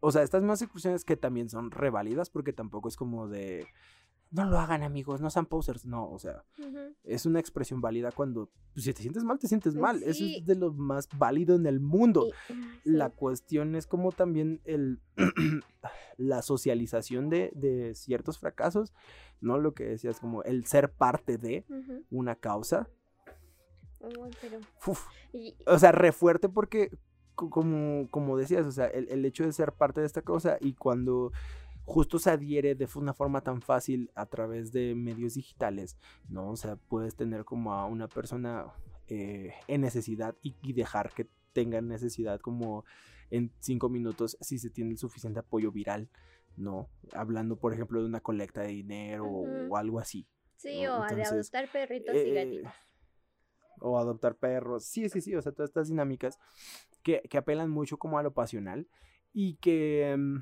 o sea, estas más excursiones que también son reválidas porque tampoco es como de no lo hagan amigos, no sean posers, no, o sea, es una expresión válida cuando pues, si te sientes mal, te sientes mal, eso es de lo más válido en el mundo. La cuestión es como también el [CLEARS THROAT] la socialización de, ciertos fracasos, ¿no? Lo que decías, como el ser parte de una causa. O sea, re fuerte porque como, como decías, o sea, el, el, hecho de ser parte de esta cosa y cuando justo se adhiere de una forma tan fácil a través de medios digitales, ¿no? O sea, puedes tener como a una persona eh, en necesidad y, dejar que tenga necesidad como en cinco minutos si se tiene el suficiente apoyo viral, ¿no? Hablando, por ejemplo, de una colecta de dinero o algo así. Sí, o de adoptar perritos y eh, gatitos. O adoptar perros. Sí, sí, sí, o sea, todas estas dinámicas que, que apelan mucho como a lo pasional y que... Mm,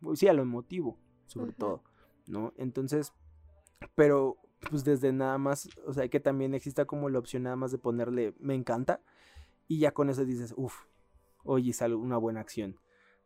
pues sí, a lo emotivo, sobre todo, ¿no? Entonces, pero pues desde nada más, o sea, que también exista como la opción nada más de ponerle me encanta y ya con eso dices, uff, oye, es una buena acción,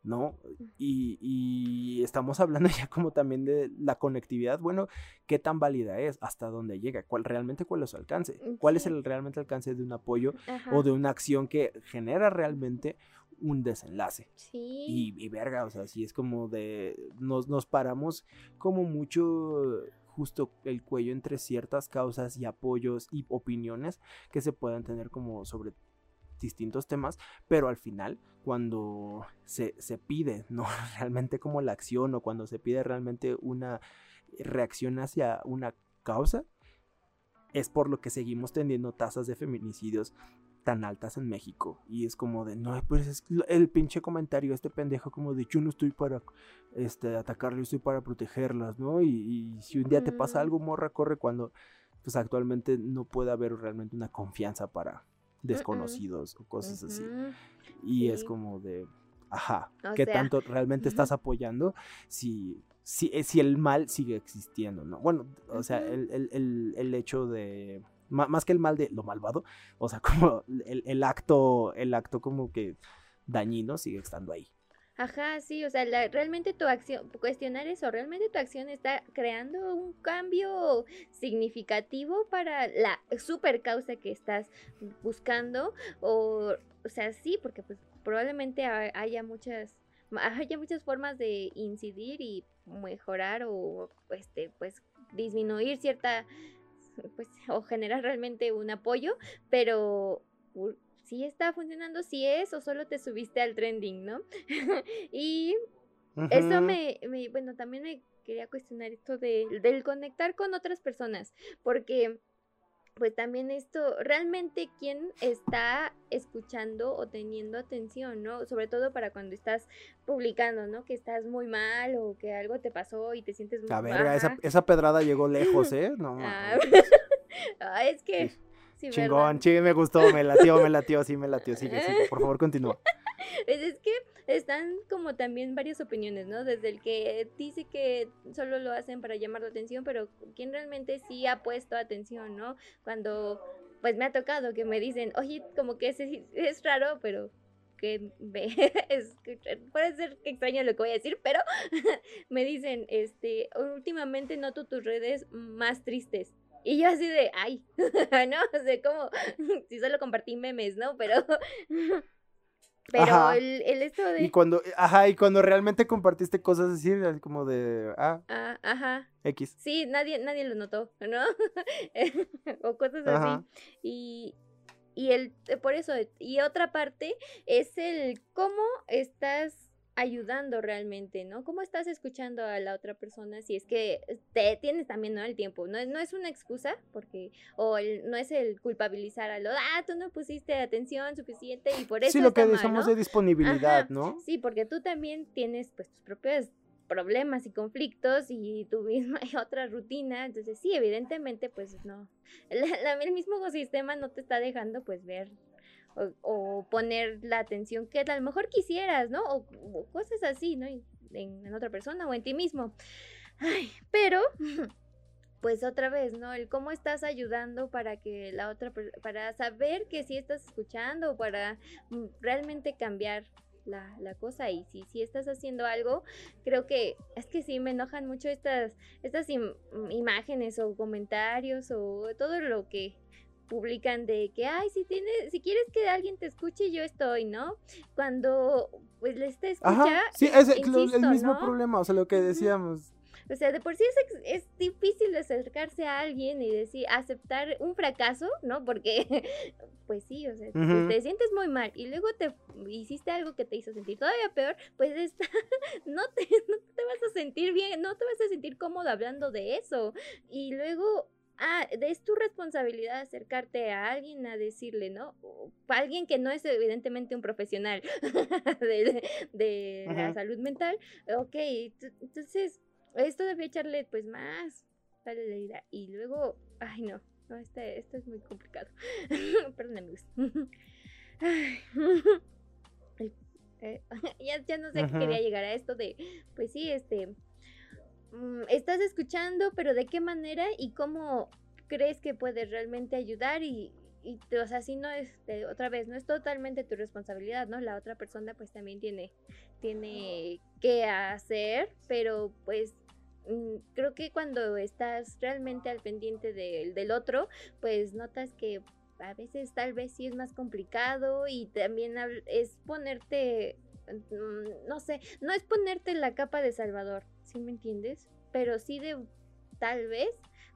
¿no? Y, y, estamos hablando [LAUGHS] ya como también de la conectividad, bueno, ¿qué tan válida es? ¿Hasta dónde llega? ¿Cuál realmente cuál es su alcance? ¿Cuál es el realmente alcance de un apoyo o de una acción que genera realmente un desenlace. Sí. Y, verga, o sea, sí es como de. Nos, nos paramos como mucho justo el cuello entre ciertas causas y apoyos y opiniones que se puedan tener como sobre distintos temas, pero al final cuando se, se pide, ¿no? [LAUGHS] Realmente como la acción o cuando se pide realmente una reacción hacia una causa, es por lo que seguimos teniendo tasas de feminicidios tan altas en México. Y es como de, no, pues es el pinche comentario, este pendejo como de, yo no estoy para este, atacarle, yo estoy para protegerlas, ¿no? Y, si un día te pasa algo, morra, corre cuando, pues actualmente no puede haber realmente una confianza para desconocidos o cosas así. Y es como de, ajá, ¿qué tanto realmente estás apoyando si, si, eh, si el mal sigue existiendo, ¿no? Bueno, o sea, el, el, el hecho de más que el mal de lo malvado, o sea, [LAUGHS] como el, acto, el acto como que dañino sigue estando ahí. Ajá, sí, o sea, realmente tu acción, cuestionar eso, realmente tu acción está creando un cambio significativo para la super causa que estás buscando, o, o sea, sí, porque pues probablemente haya muchas, [LAUGHS] haya muchas formas de incidir y mejorar o, este, pues, disminuir cierta pues, [LAUGHS] o generar realmente un apoyo, pero si está funcionando, si es, o solo te subiste al trending, ¿no? [LAUGHS] y eso me, bueno, también me quería cuestionar esto de, del conectar con otras personas, porque pues también esto, realmente quién está escuchando o teniendo atención, ¿no? Sobre todo para cuando estás publicando, ¿no? Que estás muy mal o que algo te pasó y te sientes muy mal. A ver, esa, esa, pedrada llegó lejos, [LAUGHS] ¿eh? No. Ah, [LAUGHS] es que... Chingón, sí, me gustó, me latió, me latió, sí, me latió, sigue, sigue, por favor, continúa. [LAUGHS] Pues es que están como también varias opiniones, ¿no? Desde el que dice que solo lo hacen para llamar la atención, pero quien realmente sí ha puesto atención, ¿no? Cuando, pues me ha tocado que me dicen, oye, como que es, es raro, pero que ve, [LAUGHS] es, puede ser extraño lo que voy a decir, pero [LAUGHS] me dicen, este, últimamente noto tus redes más tristes. Y yo así de, ay, [LAUGHS] ¿no? O sea, como [LAUGHS] si solo compartí memes, ¿no? Pero [LAUGHS] Pero el, el esto de... Y cuando, ajá, y cuando realmente compartiste cosas así, como de, ah, Ah, ajá. X. Sí, nadie, nadie lo notó, ¿no? o cosas Ajá. así. Y, y el, eh, por eso, y otra parte es el cómo estás ayudando realmente, ¿no? ¿Cómo estás escuchando a la otra persona si es que te tienes también, ¿no? El tiempo. No, es- no es una excusa, porque, o el- no es el culpabilizar a lo, ah, tú no pusiste atención suficiente y por eso Sí, lo que decimos ¿no? de disponibilidad, Ajá, ¿no? Sí, porque tú también tienes pues tus propios problemas y conflictos y tu [LAUGHS] misma y otra rutina, entonces sí, evidentemente pues no, la- la- el mismo ecosistema no te está dejando pues ver o, poner la atención que a lo mejor quisieras, ¿no? O, cosas así, ¿no? En, otra persona o en ti mismo. Ay, pero [LAUGHS] pues otra vez, ¿no? El cómo estás ayudando para que la otra, para saber que sí estás escuchando, para mm, realmente cambiar la, la cosa y si, si estás haciendo algo, creo que es que sí me enojan mucho estas, estas im- imágenes o comentarios o todo lo que publican de que, ay, si tienes, si quieres que alguien te escuche, yo estoy, ¿no? Cuando pues le está escucha, Ajá, sí, es el, mismo ¿no? problema, o sea, lo que decíamos. O sea, de por sí es, es difícil acercarse a alguien y decir, aceptar un fracaso, ¿no? Porque, [LAUGHS] pues sí, o sea, Ujú. te sientes muy mal y luego te hiciste algo que te hizo sentir todavía peor, pues está, [LAUGHS] no, te, no te vas a sentir bien, no te vas a sentir cómodo hablando de eso. Y luego, ah, es tu responsabilidad acercarte a alguien a decirle, ¿no? O alguien que no es evidentemente un profesional [LAUGHS] de, de la salud mental. Ok, entonces esto debía echarle pues más dale la idea. Y luego, ay no, no, este, esto es muy complicado. [LAUGHS] Perdón amigos. [LAUGHS] Eh, ya, ya no sé qué quería llegar a esto de, pues sí, este, estás escuchando, pero de qué manera y cómo crees que puedes realmente ayudar y, o sea, si no es, otra vez, no es totalmente tu responsabilidad, ¿no? La otra persona pues también tiene, tiene que hacer, pero pues mm, creo que cuando estás realmente al pendiente del, otro, pues notas que a veces tal vez sí es más complicado y también es ponerte, mm, no sé, no es ponerte la capa de Salvador, ¿sí me entiendes? Pero sí de tal vez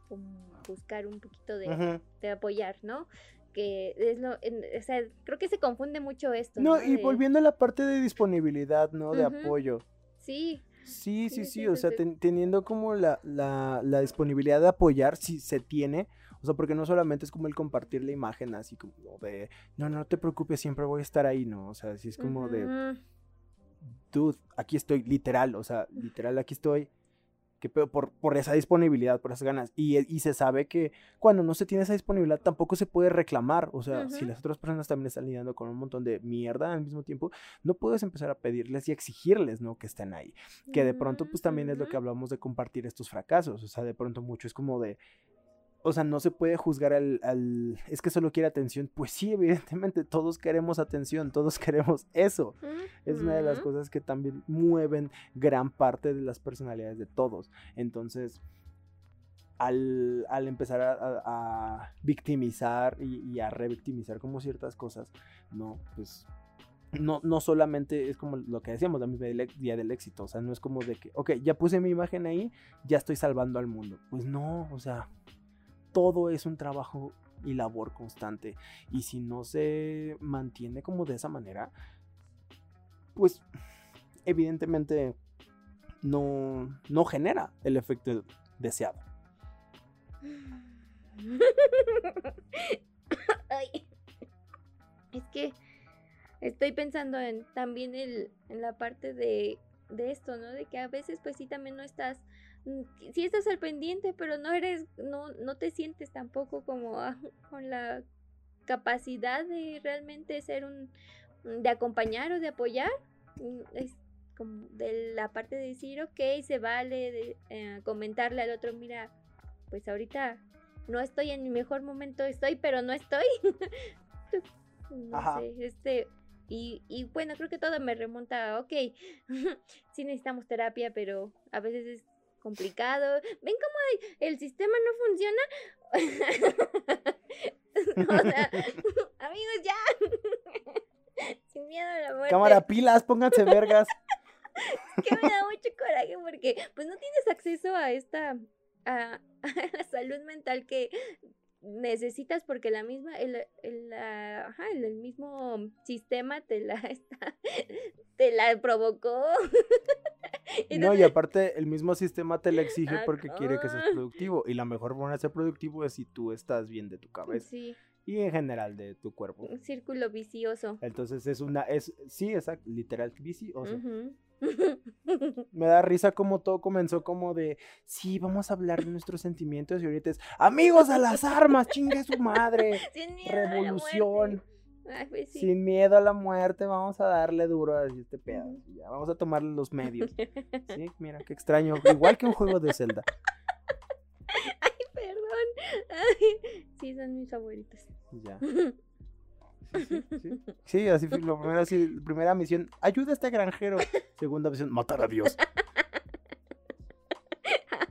como buscar un poquito de, de apoyar, ¿no? Que es lo, en- o sea, creo que se confunde mucho esto. No, No, y De- volviendo a la parte de disponibilidad, ¿no? De apoyo. Sí, Sí, sí, Sí, sí, sí, o sea, ten- teniendo como la, la, la disponibilidad de apoyar, si se tiene, o sea, porque no solamente es como el compartir la imagen así como de, no, no, no te preocupes, siempre voy a estar ahí, ¿no? O sea, sí es como de, dude, aquí estoy, literal, o sea, literal, aquí estoy. Que por, por esa disponibilidad, por esas ganas. Y, y se sabe que cuando no se tiene esa disponibilidad tampoco se puede reclamar. O sea, si Ujú. las otras personas también están lidiando con un montón de mierda al mismo tiempo, no puedes empezar a pedirles y exigirles, ¿no? Que estén ahí. Que de pronto, pues también es lo que ujú. hablamos de compartir estos fracasos. O sea, de pronto mucho es como de. O sea, no se puede juzgar al, al- Es que solo quiere atención. Pues sí, evidentemente, todos queremos atención, todos [LAUGHS] queremos eso. Es una de las cosas que también mueven gran parte de las personalidades de todos. Entonces, al, al empezar a, a- a victimizar y, y a revictimizar como ciertas cosas, no, pues no, no solamente es como lo que decíamos, la misma día del éxito, o sea, no es como de que, ok, ya puse mi imagen ahí, ya estoy salvando al mundo. Pues no, o sea, todo es un trabajo y labor constante. Y si no se mantiene como de esa manera, pues evidentemente no, no genera el efecto deseado. [LAUGHS] Es que estoy pensando en también el, en la parte de, de esto, ¿no? De que a veces pues sí también no estás, sí estás al pendiente, pero no eres, no, no te sientes tampoco como ah, [LAUGHS] con la capacidad de realmente ser un, de acompañar o de apoyar. Mm, Es como de la parte de decir, ok, se vale de, eh, comentarle al otro, mira, pues ahorita no estoy en mi mejor momento, estoy, pero no estoy. [LAUGHS] no Ajá. sé, este, y, y bueno, creo que todo me remonta a, ok, [LAUGHS] sí necesitamos terapia, pero a veces es complicado. ¿Ven cómo el- sistema no funciona? [LAUGHS] o sea, [LAUGHS] amigos, ya. [LAUGHS] Sin miedo a la muerte. Cámara, pilas, pónganse vergas. que me da mucho coraje porque pues no tienes acceso a esta a, a la salud mental que necesitas porque la misma el, el, la- ajá, el, el mismo sistema te la [LAUGHS] está, te la provocó [LAUGHS] No, y aparte el mismo sistema te la exige porque quiere que seas Ajá. productivo. Y la mejor forma de ser productivo es si tú estás bien de tu cabeza sí y en general de tu cuerpo. un círculo vicioso Entonces es una, es, sí, exacto, literal, vicioso. [LAUGHS] Me da risa como todo comenzó como de, sí, vamos a hablar de nuestros sentimientos y ahorita es, amigos a las armas, chingue su madre, [LAUGHS] Sin miedo a la revolución. Ay, pues sí. sin miedo a la muerte, vamos a darle duro a este pedo, ya, vamos a tomarle los medios. [LAUGHS] Sí, mira, qué extraño, igual que un juego de Zelda. Perdón. Ay, sí, son mis favoritos. Ya. [LAUGHS] Sí, sí, sí. Sí, así fue, lo primero, así, primera misión, ayuda a este granjero. Segunda misión, matar a Dios.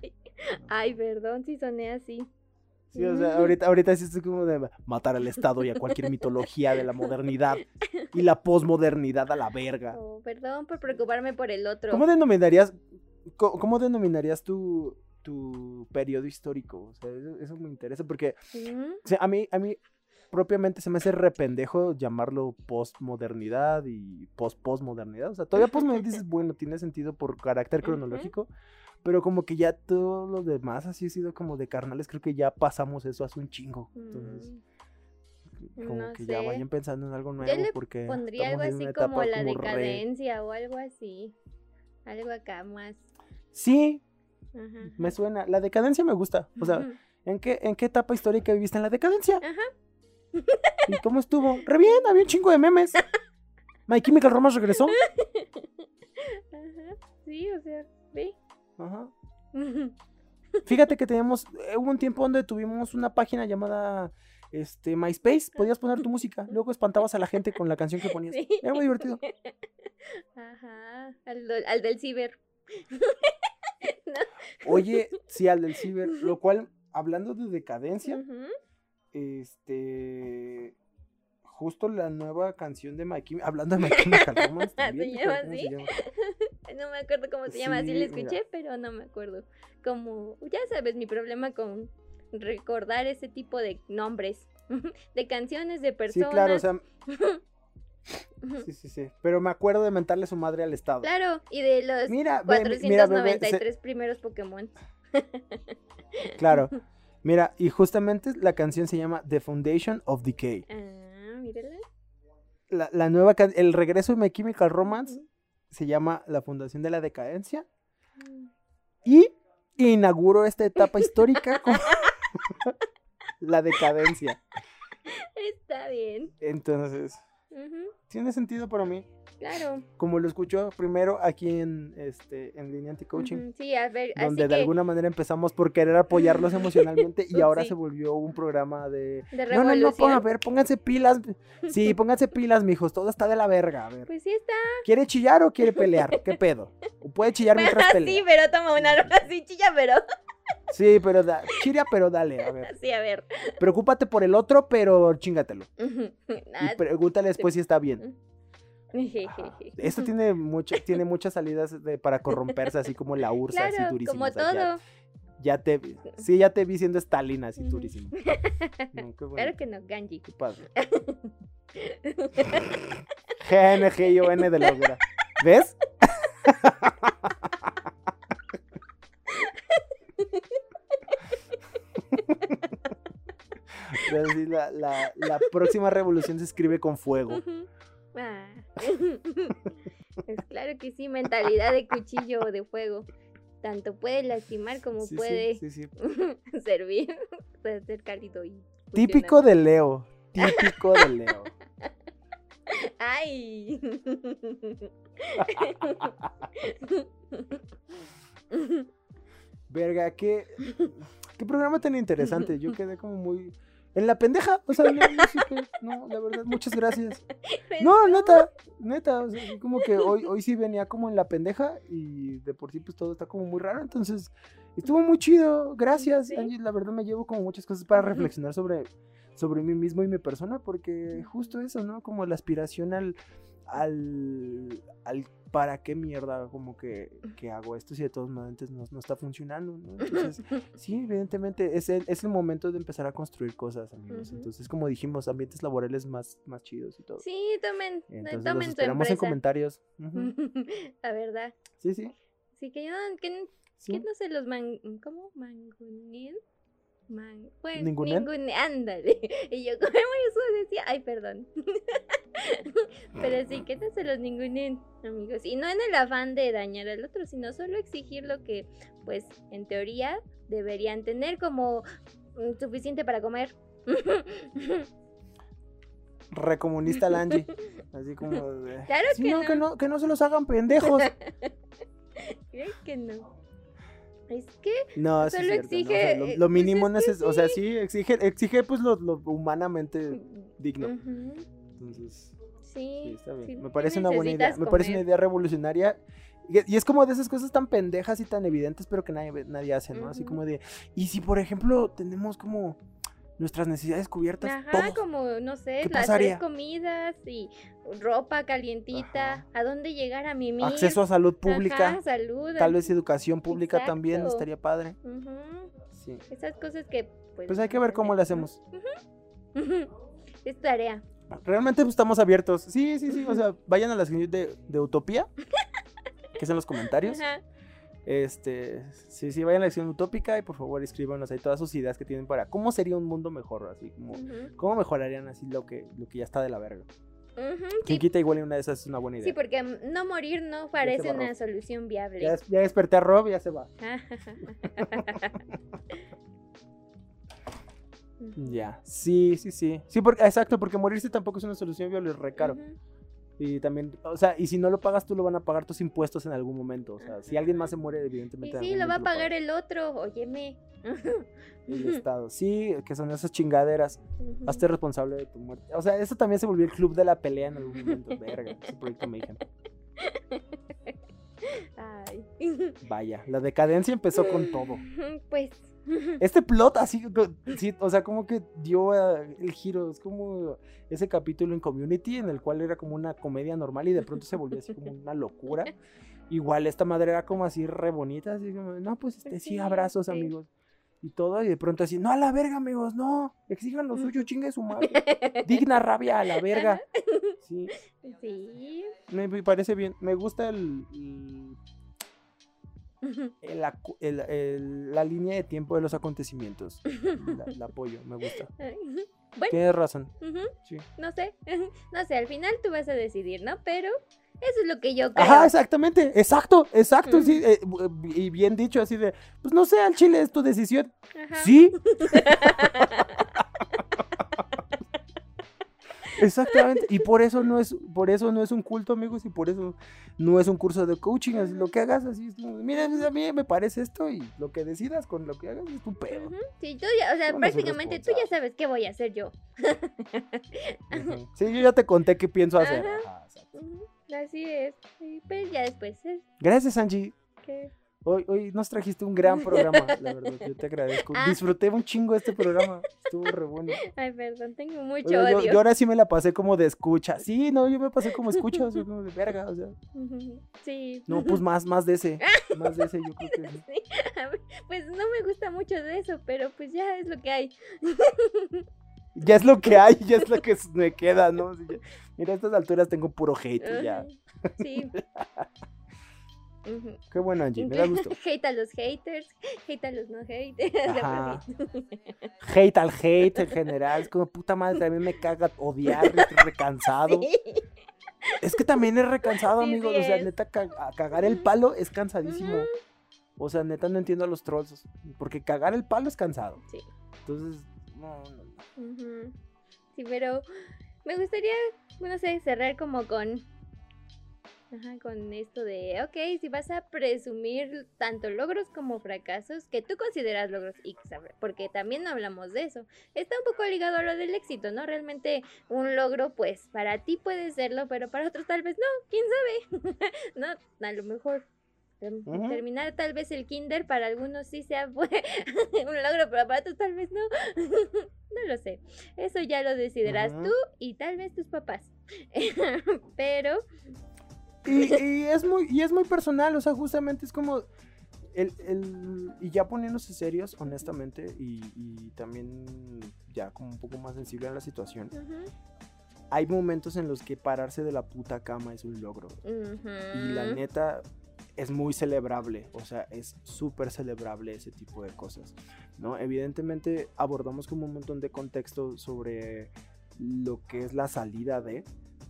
Ay, ay, perdón si soné así. Sí, o sea, ahorita, ahorita sí estoy como de matar al Estado y a cualquier mitología de la modernidad y la posmodernidad a la verga. Oh, perdón por preocuparme por el otro. ¿Cómo denominarías, cómo denominarías tu, tu periodo histórico? O sea, eso, eso me interesa porque o sea, a mí, a mí propiamente se me hace rependejo llamarlo postmodernidad y post-postmodernidad. O sea, todavía postmodernidad dices, [LAUGHS] bueno, tiene sentido por carácter cronológico, pero como que ya todo lo demás así ha sido como de carnales, creo que ya pasamos eso hace un chingo. Entonces, Mm, como no que ya vayan pensando en algo Yo nuevo le porque Pondría algo así como la como re- decadencia o algo así. Algo acá más. Sí, me suena. La decadencia me gusta. O sea. ¿en qué, ¿en qué etapa histórica viviste en la decadencia? Ajá. [LAUGHS] ¿Y cómo estuvo? Re bien, había un chingo de memes. My Chemical Romance regresó. Ajá. Sí, o sea, ve. Ajá. [LAUGHS] Fíjate que teníamos, eh, hubo un tiempo donde tuvimos una página llamada este, MySpace, podías poner tu música, luego espantabas a la gente con la canción que ponías. Sí. Era muy divertido. Ajá. Al, do- al del ciber. [LAUGHS] Oye, sí, al del ciber, lo cual, hablando de decadencia, Ujú. Este, justo la nueva canción de My Chemical, hablando de My Chemical Romance ¿Se ¿quién llama así? [LAUGHS] No me acuerdo cómo se llama, así Sí, mira. escuché, pero no me acuerdo. Como, ya sabes, mi problema con recordar ese tipo de nombres, [LAUGHS] de canciones, de Sí, personas. claro, o sea, [LAUGHS] sí, sí, sí, pero me acuerdo de mentarle su madre al Estado. Claro, y de los Mira, ve, mira, bebé, se- 493 primeros Pokémon. claro. Mira, y justamente la canción se llama The Foundation of Decay. Ah, mírala. La, la nueva can- el regreso de My Chemical Romance se llama La Fundación de la Decadencia y inauguró esta etapa histórica con [LAUGHS] la decadencia. Está bien. Entonces, tiene sentido para mí. Claro. Como lo escuchó primero aquí en este en línea anti-coaching. Ujú, Sí, a ver, donde así de que alguna manera empezamos por querer apoyarlos [LAUGHS] emocionalmente y ahora Sí. se volvió un programa de... de No, no, no, a ver, pónganse pilas. Sí, [LAUGHS] pónganse pilas, mijos, todo está de la verga. A ver, Pues sí está. ¿quiere chillar o quiere [LAUGHS] pelear? ¿Qué pedo? O puede chillar mientras sí, pelea. pero toma una así, chilla, pero Sí, pero da, chilla, pero dale, a ver. así, a ver. Preocúpate por el otro, pero chingatelo. Y pregúntale después si está bien. [LAUGHS] Esto tiene mucho, tiene muchas salidas de, para corromperse, así como la ursa, así Claro, durísimo. como o sea, ya- todo. Ya, te vi. Sí, ya te vi siendo Stalin, así durísimo. [LAUGHS] No, bueno. Claro que no, Ganji. Qué padre. GNG-ION de la hoguera. ¿Ves? [LAUGHS] La, la- la próxima revolución se escribe con fuego. Ujú. Ah. [LAUGHS] Pues claro que sí, mentalidad de cuchillo o de fuego. Tanto puede lastimar como Sí, puede sí, sí. [LAUGHS] servir. [LAUGHS] Puede ser cálido y. Típico de Leo. Típico de Leo. ¡Ay! Verga, qué, qué programa tan interesante. Yo quedé como muy. En la pendeja. O sea, no, no supe. No, la verdad, muchas gracias. [LAUGHS] Pues No, neta, neta. O sea, como que hoy, hoy sí venía como en la pendeja y de por sí, pues todo está como muy raro. Entonces, estuvo muy chido. Gracias, Sí. Angie. La verdad, me llevo como muchas cosas para reflexionar sobre, sobre mí mismo y mi persona, porque justo eso, ¿no? Como la aspiración al, al, al para qué mierda como que, que hago esto si de todos modos no, no está funcionando, ¿no? Entonces, sí, evidentemente es el, es el momento de empezar a construir cosas, amigos. Entonces, como dijimos, ambientes laborales más, más chidos y todo. Sí, tomen, Entonces, los tomen esperamos en comentarios. [LAUGHS] La verdad. Sí, sí. Sí, que no, que, sí. que no se los man... ¿Cómo? Mangunien. Man... ¿Ningunean? ningune- ándale. [LAUGHS] Y yo, [LAUGHS] como eso decía, ay, perdón. [LAUGHS] Pero sí, que no se los ningunen, amigos. Y no en el afán de dañar al otro, sino solo exigir lo que, pues, en teoría deberían tener como suficiente para comer. Recomunista Lange. Así como de, Claro "Sí, que no, no. que no, que no se los hagan pendejos. Creo que no. Es que No, sí es Solo cierto, ¿no? O sea, exige, lo, eh, pues mínimo es que neces- o sea, sí, exige, exige pues lo, lo humanamente digno. Ujú, Entonces, Sí, sí, está bien. sí, me parece una buena idea. Me parece una idea revolucionaria. Y, y es como de esas cosas tan pendejas y tan evidentes, pero que nadie, nadie hace, ¿no? Así como de, y si por ejemplo tenemos como nuestras necesidades cubiertas, Ajá, todos, como, no sé, ¿Qué las pasaría? tres comidas y ropa calientita, Ajá. a dónde llegar a mimir. acceso a salud pública, Ajá, salud. tal vez educación pública también estaría padre. Sí. Esas cosas que, pues... Pues hay que ver cómo le hacemos. ¿no? Ujú, [LAUGHS] Es tarea. Realmente pues, estamos abiertos. Sí, sí, sí. O sea, vayan a la sección de, de Utopía, que es en los comentarios. Ajá. Este, sí, sí, vayan a la sección utópica y por favor escríbanos ahí todas sus ideas que tienen para cómo sería un mundo mejor, así como cómo mejorarían así lo que, lo que ya está de la verga. Quien Sí, quita igual y una de esas es una buena idea. sí, porque no morir no parece una Rob. solución viable. ya, des- ya desperté a Rob y ya se va. [LAUGHS] Ya, sí, sí, sí. Sí, porque, exacto, porque morirse tampoco es una solución viable, es re caro. ujú. Y también, o sea, y si no lo pagas tú, lo van a pagar tus impuestos en algún momento. O sea, si alguien más se muere, Y evidentemente. en sí, lo va a pagar el otro, óyeme. [LAUGHS] el Estado. Sí, que son esas chingaderas. Hazte responsable de tu muerte. O sea, eso también se volvió el club de la pelea en algún momento. [LAUGHS] Verga, ese proyecto Mayhem. Ay. [LAUGHS] Vaya, la decadencia empezó con todo. Pues. [LAUGHS] Este plot así, sí, o sea, como que dio eh, el giro. Es como ese capítulo en Community en el cual era como una comedia normal y de pronto se volvió así como una locura. [LAUGHS] Igual esta madre era como así re bonita, así como, no, pues este, sí, Sí, abrazos, sí. amigos. Y todo, y de pronto así, no a la verga, amigos, no, exijan lo suyo, chingue su madre. [LAUGHS] Digna rabia a la verga. Sí, Sí. me, me parece bien. Me gusta el, el- el- la línea de tiempo de los acontecimientos. [LAUGHS] La, la apoyo, me gusta. [LAUGHS] Bueno, Tienes razón. Sí. no sé. [LAUGHS] No sé, al final tú vas a decidir, ¿no? Pero eso es lo que yo creo. Ajá, exactamente, exacto, exacto, sí, eh, y bien dicho, así de, pues no sé, al chile es tu decisión. Ajá. Sí. Exactamente, y por eso no es, por eso no es un culto, amigos, y por eso no es un curso de coaching, así lo que hagas así, es mira, pues, a mí me parece esto y lo que decidas con lo que hagas es tu pedo. Sí, tú ya, o sea, no prácticamente tú ya sabes qué voy a hacer yo. Sí, yo ya te conté qué pienso hacer. Ajá. Ajá, Así es. Sí, Pero ya después. Gracias, Angie. ¿Qué? Hoy, hoy nos trajiste un gran programa, la verdad, yo te agradezco. Ah. Disfruté un chingo este programa, estuvo re bueno. Ay, perdón, tengo mucho Oye, odio. yo ahora sí me la pasé como de escucha. Sí, no, yo me pasé como escucha, o sea, como de verga, o sea. Sí. No, pues más, más de ese. Más de ese, yo creo que [LAUGHS] sí. Sí, Pues no me gusta mucho de eso, pero pues ya es lo que hay. Ya es lo que hay, ya es lo que me queda, ¿no? Mira, a estas alturas tengo puro hate, ya. Ajá, [LAUGHS] Sí. Qué bueno, Angie, me da gusto. [LAUGHS] Hate a los haters, [LAUGHS] hate a los no haters. [LAUGHS] Hate al hate en general, es como puta madre, también me caga odiar, estoy recansado. Sí. Es que también es recansado, Sí, sí amigos. o sea, es. neta, ca- a cagar el palo es cansadísimo. O sea, neta, no entiendo a los trolls. Porque cagar el palo es cansado. Sí. Entonces, no, no. Sí, pero me gustaría, no sé, cerrar como con. Ajá, con esto de, ok, si vas a presumir tanto logros como fracasos que tú consideras logros, y porque también hablamos de eso, está un poco ligado a lo del éxito, ¿no? Realmente un logro, pues, para ti puede serlo, pero para otros tal vez no, quién sabe, [LAUGHS] ¿no? A lo mejor terminar tal vez el kinder para algunos sí sea [LAUGHS] un logro, pero para otros tal vez no. [LAUGHS] no lo sé. Eso ya lo decidirás tú y tal vez tus papás. Pero, Y, y es muy, y es muy personal, o sea, justamente es como. El, el- y ya poniéndose serios, honestamente, y, y también ya como un poco más sensible a la situación, ujú, hay momentos en los que pararse de la puta cama es un logro. Y la neta es muy celebrable, o sea, es súper celebrable ese tipo de cosas, ¿no? Evidentemente abordamos como un montón de contexto sobre lo que es la salida de,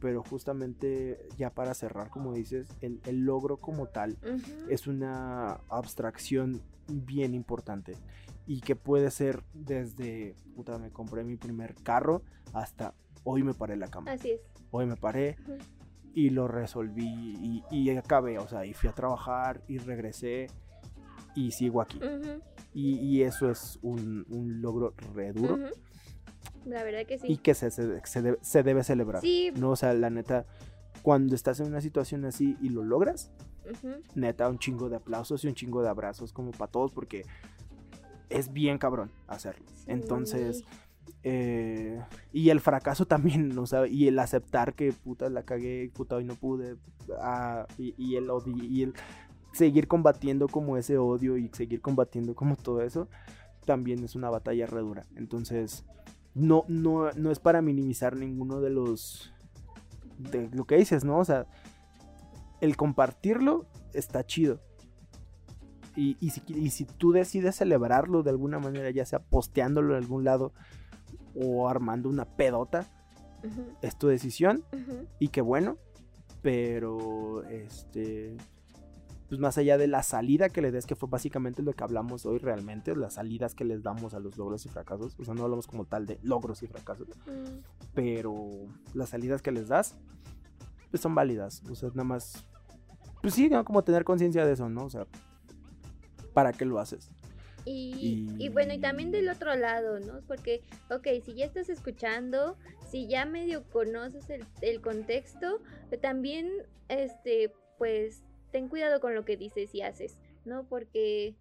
pero justamente ya para cerrar, como dices, el, el logro como tal ujú, es una abstracción bien importante y que puede ser desde, puta, me compré mi primer carro hasta hoy me paré en la cama, Así es. hoy me paré Ujú. y lo resolví y, y acabé, o sea, y fui a trabajar y regresé y sigo aquí. Ujú, Y, y eso es un, un logro re duro. La verdad que y sí. que se, se, se debe, se debe celebrar. Sí. No, o sea, la neta, cuando estás en una situación así y lo logras, neta, un chingo de aplausos y un chingo de abrazos como para todos porque es bien cabrón hacerlo. Entonces, eh, y el fracaso también, [LAUGHS] o sea, y el aceptar que puta la cagué, puta hoy no pude, ah, y, y el odio, y el seguir combatiendo como ese odio y seguir combatiendo como todo eso, también es una batalla re dura. Entonces, no, no, no es para minimizar ninguno de los, de lo que dices, ¿no? O sea, el compartirlo está chido. Y, y si, y si tú decides celebrarlo de alguna manera, ya sea posteándolo en algún lado o armando una pedota, es tu decisión y qué bueno, pero este pues más allá de la salida que le des, que fue básicamente lo que hablamos hoy realmente, las salidas que les damos a los logros y fracasos, o sea, no hablamos como tal de logros y fracasos, Mm, pero las salidas que les das pues son válidas, o sea, nada más pues sí, ¿no? como tener conciencia de eso, ¿no? O sea, ¿para qué lo haces? Y, bueno, y también del otro lado, ¿no? Porque, ok, si ya estás escuchando, si ya medio conoces el, el contexto, también, este, pues, ten cuidado con lo que dices y haces, ¿no? Porque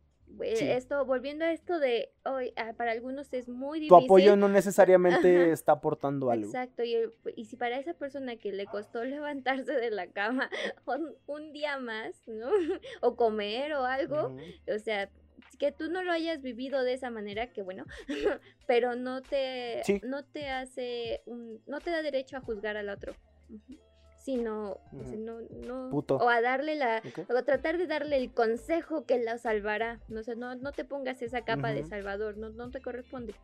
Sí. esto, volviendo a esto de hoy, ah, para algunos es muy Tu difícil. apoyo no necesariamente Ajá. está aportando algo. Exacto, y, y si para esa persona que le costó levantarse de la cama [LAUGHS] un, un día más, ¿no? [LAUGHS] o comer o algo, o sea, que tú no lo hayas vivido de esa manera, que bueno, [LAUGHS] pero no te, Sí. no te hace, un, no te da derecho a juzgar al otro, Ujú. Sino, o no, no, Puto. o a darle la, o a tratar de darle el consejo que la salvará, no sé, no, no te pongas esa capa de salvador, no, no te corresponde.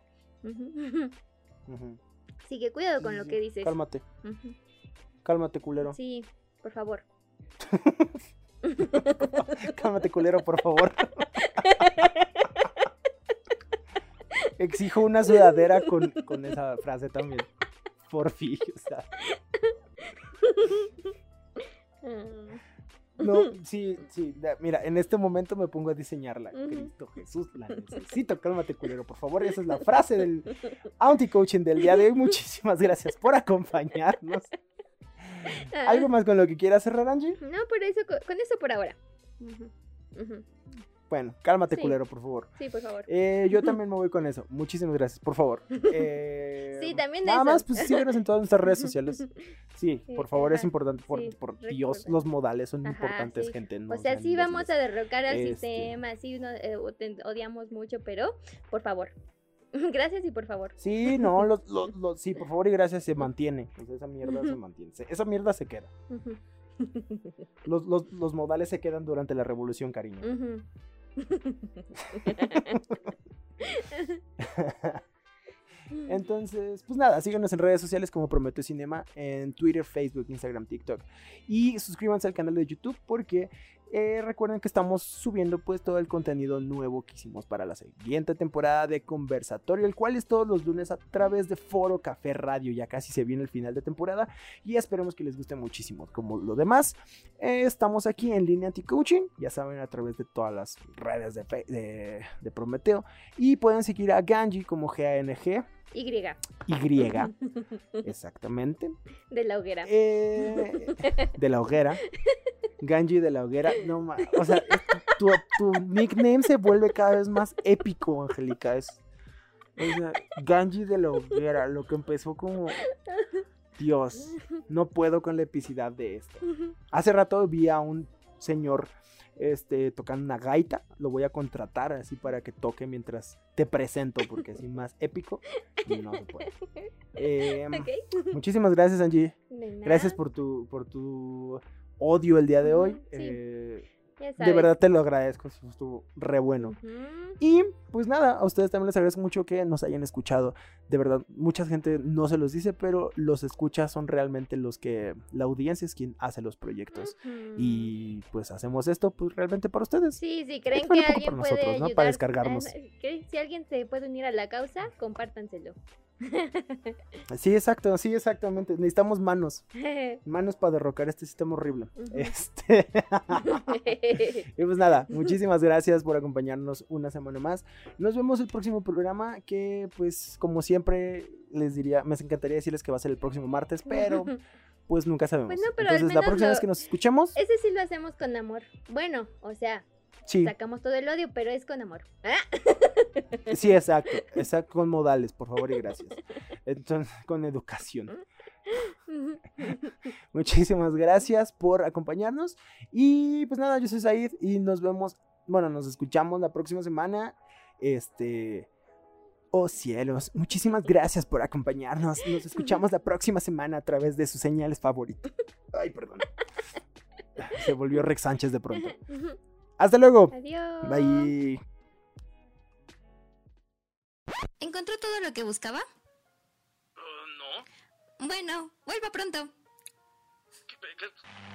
Así [LAUGHS] que cuidado con Sí, lo sí. que dices. Cálmate, cálmate, culero. Sí, por favor. [LAUGHS] Cálmate, culero, por favor. [LAUGHS] Exijo una sudadera con, con esa frase también. Por fin, o sea. Ah, [LAUGHS] No, sí, sí. Mira, en este momento me pongo a diseñarla. Ujú. Cristo Jesús, la necesito. Cálmate, culero, por favor. Esa es la frase del anti-coaching del día de hoy. Muchísimas gracias por acompañarnos. ¿Algo más con lo que quieras cerrar, Angie? No, por eso, co- con eso por ahora. Ujú. Bueno, cálmate, Sí. culero, por favor. Sí, por favor. Eh, yo también [LAUGHS] me voy con eso. Muchísimas gracias, por favor. [LAUGHS] Eh, Sí, también Nada eso. más, pues síguenos en todas nuestras redes sociales. [LAUGHS] Sí, Sí, por favor, es importante. Por, sí, por re Dios, importante. los modales son Ajá, importantes, gente. no o sea, sí vamos a derrocar al Este- sistema, sí no, eh, odiamos mucho, pero por favor. Gracias y por favor. Sí, no, los, los- los- sí, por favor y gracias, se mantiene. Esa mierda se mantiene. esa mierda se queda. Los, los, los modales se quedan durante la revolución, cariño. ujú. Entonces, pues nada, síganos en redes sociales como Prometeo Cinema, en Twitter, Facebook, Instagram, TikTok. Y suscríbanse al canal de YouTube porque eh, recuerden que estamos subiendo pues todo el contenido nuevo que hicimos para la siguiente temporada de Conversatorio, el cual es todos los lunes a través de Foro Café Radio. Ya casi se viene el final de temporada y esperemos que les guste muchísimo. Como lo demás, eh, estamos aquí en línea anti-coaching, ya saben, a través de todas las redes de, Fe- de, de Prometeo. Y pueden seguir a Ganji como GANG. Y. Y, [LAUGHS] exactamente. De la hoguera. Eh, de la hoguera. [LAUGHS] Ganji de la hoguera. No ma- O sea, tu, tu nickname se vuelve cada vez más épico, Angélica. Es, o sea, Ganji de la hoguera. Lo que empezó como. Dios, no puedo con la epicidad de esto. Hace rato vi a un señor este, tocando una gaita. Lo voy a contratar así para que toque mientras te presento, porque así más épico. No se puede. Em. Muchísimas gracias, Angie. Gracias por tu, por tu odio el día de hoy. Sí. Eh, de verdad te lo agradezco, estuvo re bueno. Y pues nada, a ustedes también les agradezco mucho que nos hayan escuchado. De verdad, mucha gente no se los dice, pero los escucha son realmente los que, la audiencia es quien hace los proyectos. Y pues hacemos esto pues realmente para ustedes. Sí, sí, creen que alguien para puede nosotros, ¿no? Para descargarnos. Que Si alguien se puede unir a la causa, compártanselo. [LAUGHS] Sí, exacto, sí, exactamente. Necesitamos manos, [LAUGHS] manos para derrocar este sistema horrible. Este. [LAUGHS] Y pues nada, muchísimas gracias por acompañarnos una semana más. Nos vemos el próximo programa que pues como siempre les diría, me encantaría decirles que va a ser el próximo martes, pero pues nunca sabemos. Pues no, pero al Entonces la próxima lo- vez que nos escuchemos, Ese sí lo hacemos con amor. Bueno, o sea, sí, sacamos todo el odio, pero es con amor. ¿Ah? [LAUGHS] sí, exacto, exacto, con modales, por favor y gracias. Entonces, con educación. [LAUGHS] Muchísimas gracias por acompañarnos y pues nada, yo soy Said y nos vemos, bueno, nos escuchamos la próxima semana. Este, oh cielos, muchísimas gracias por acompañarnos. Nos escuchamos la próxima semana a través de sus señales favoritas. Ay, perdón. Se volvió Rex Sánchez de pronto. [LAUGHS] Hasta luego. Adiós. Bye. ¿Encontró todo lo que buscaba? no. Bueno, vuelva pronto. ¿Qué- qué-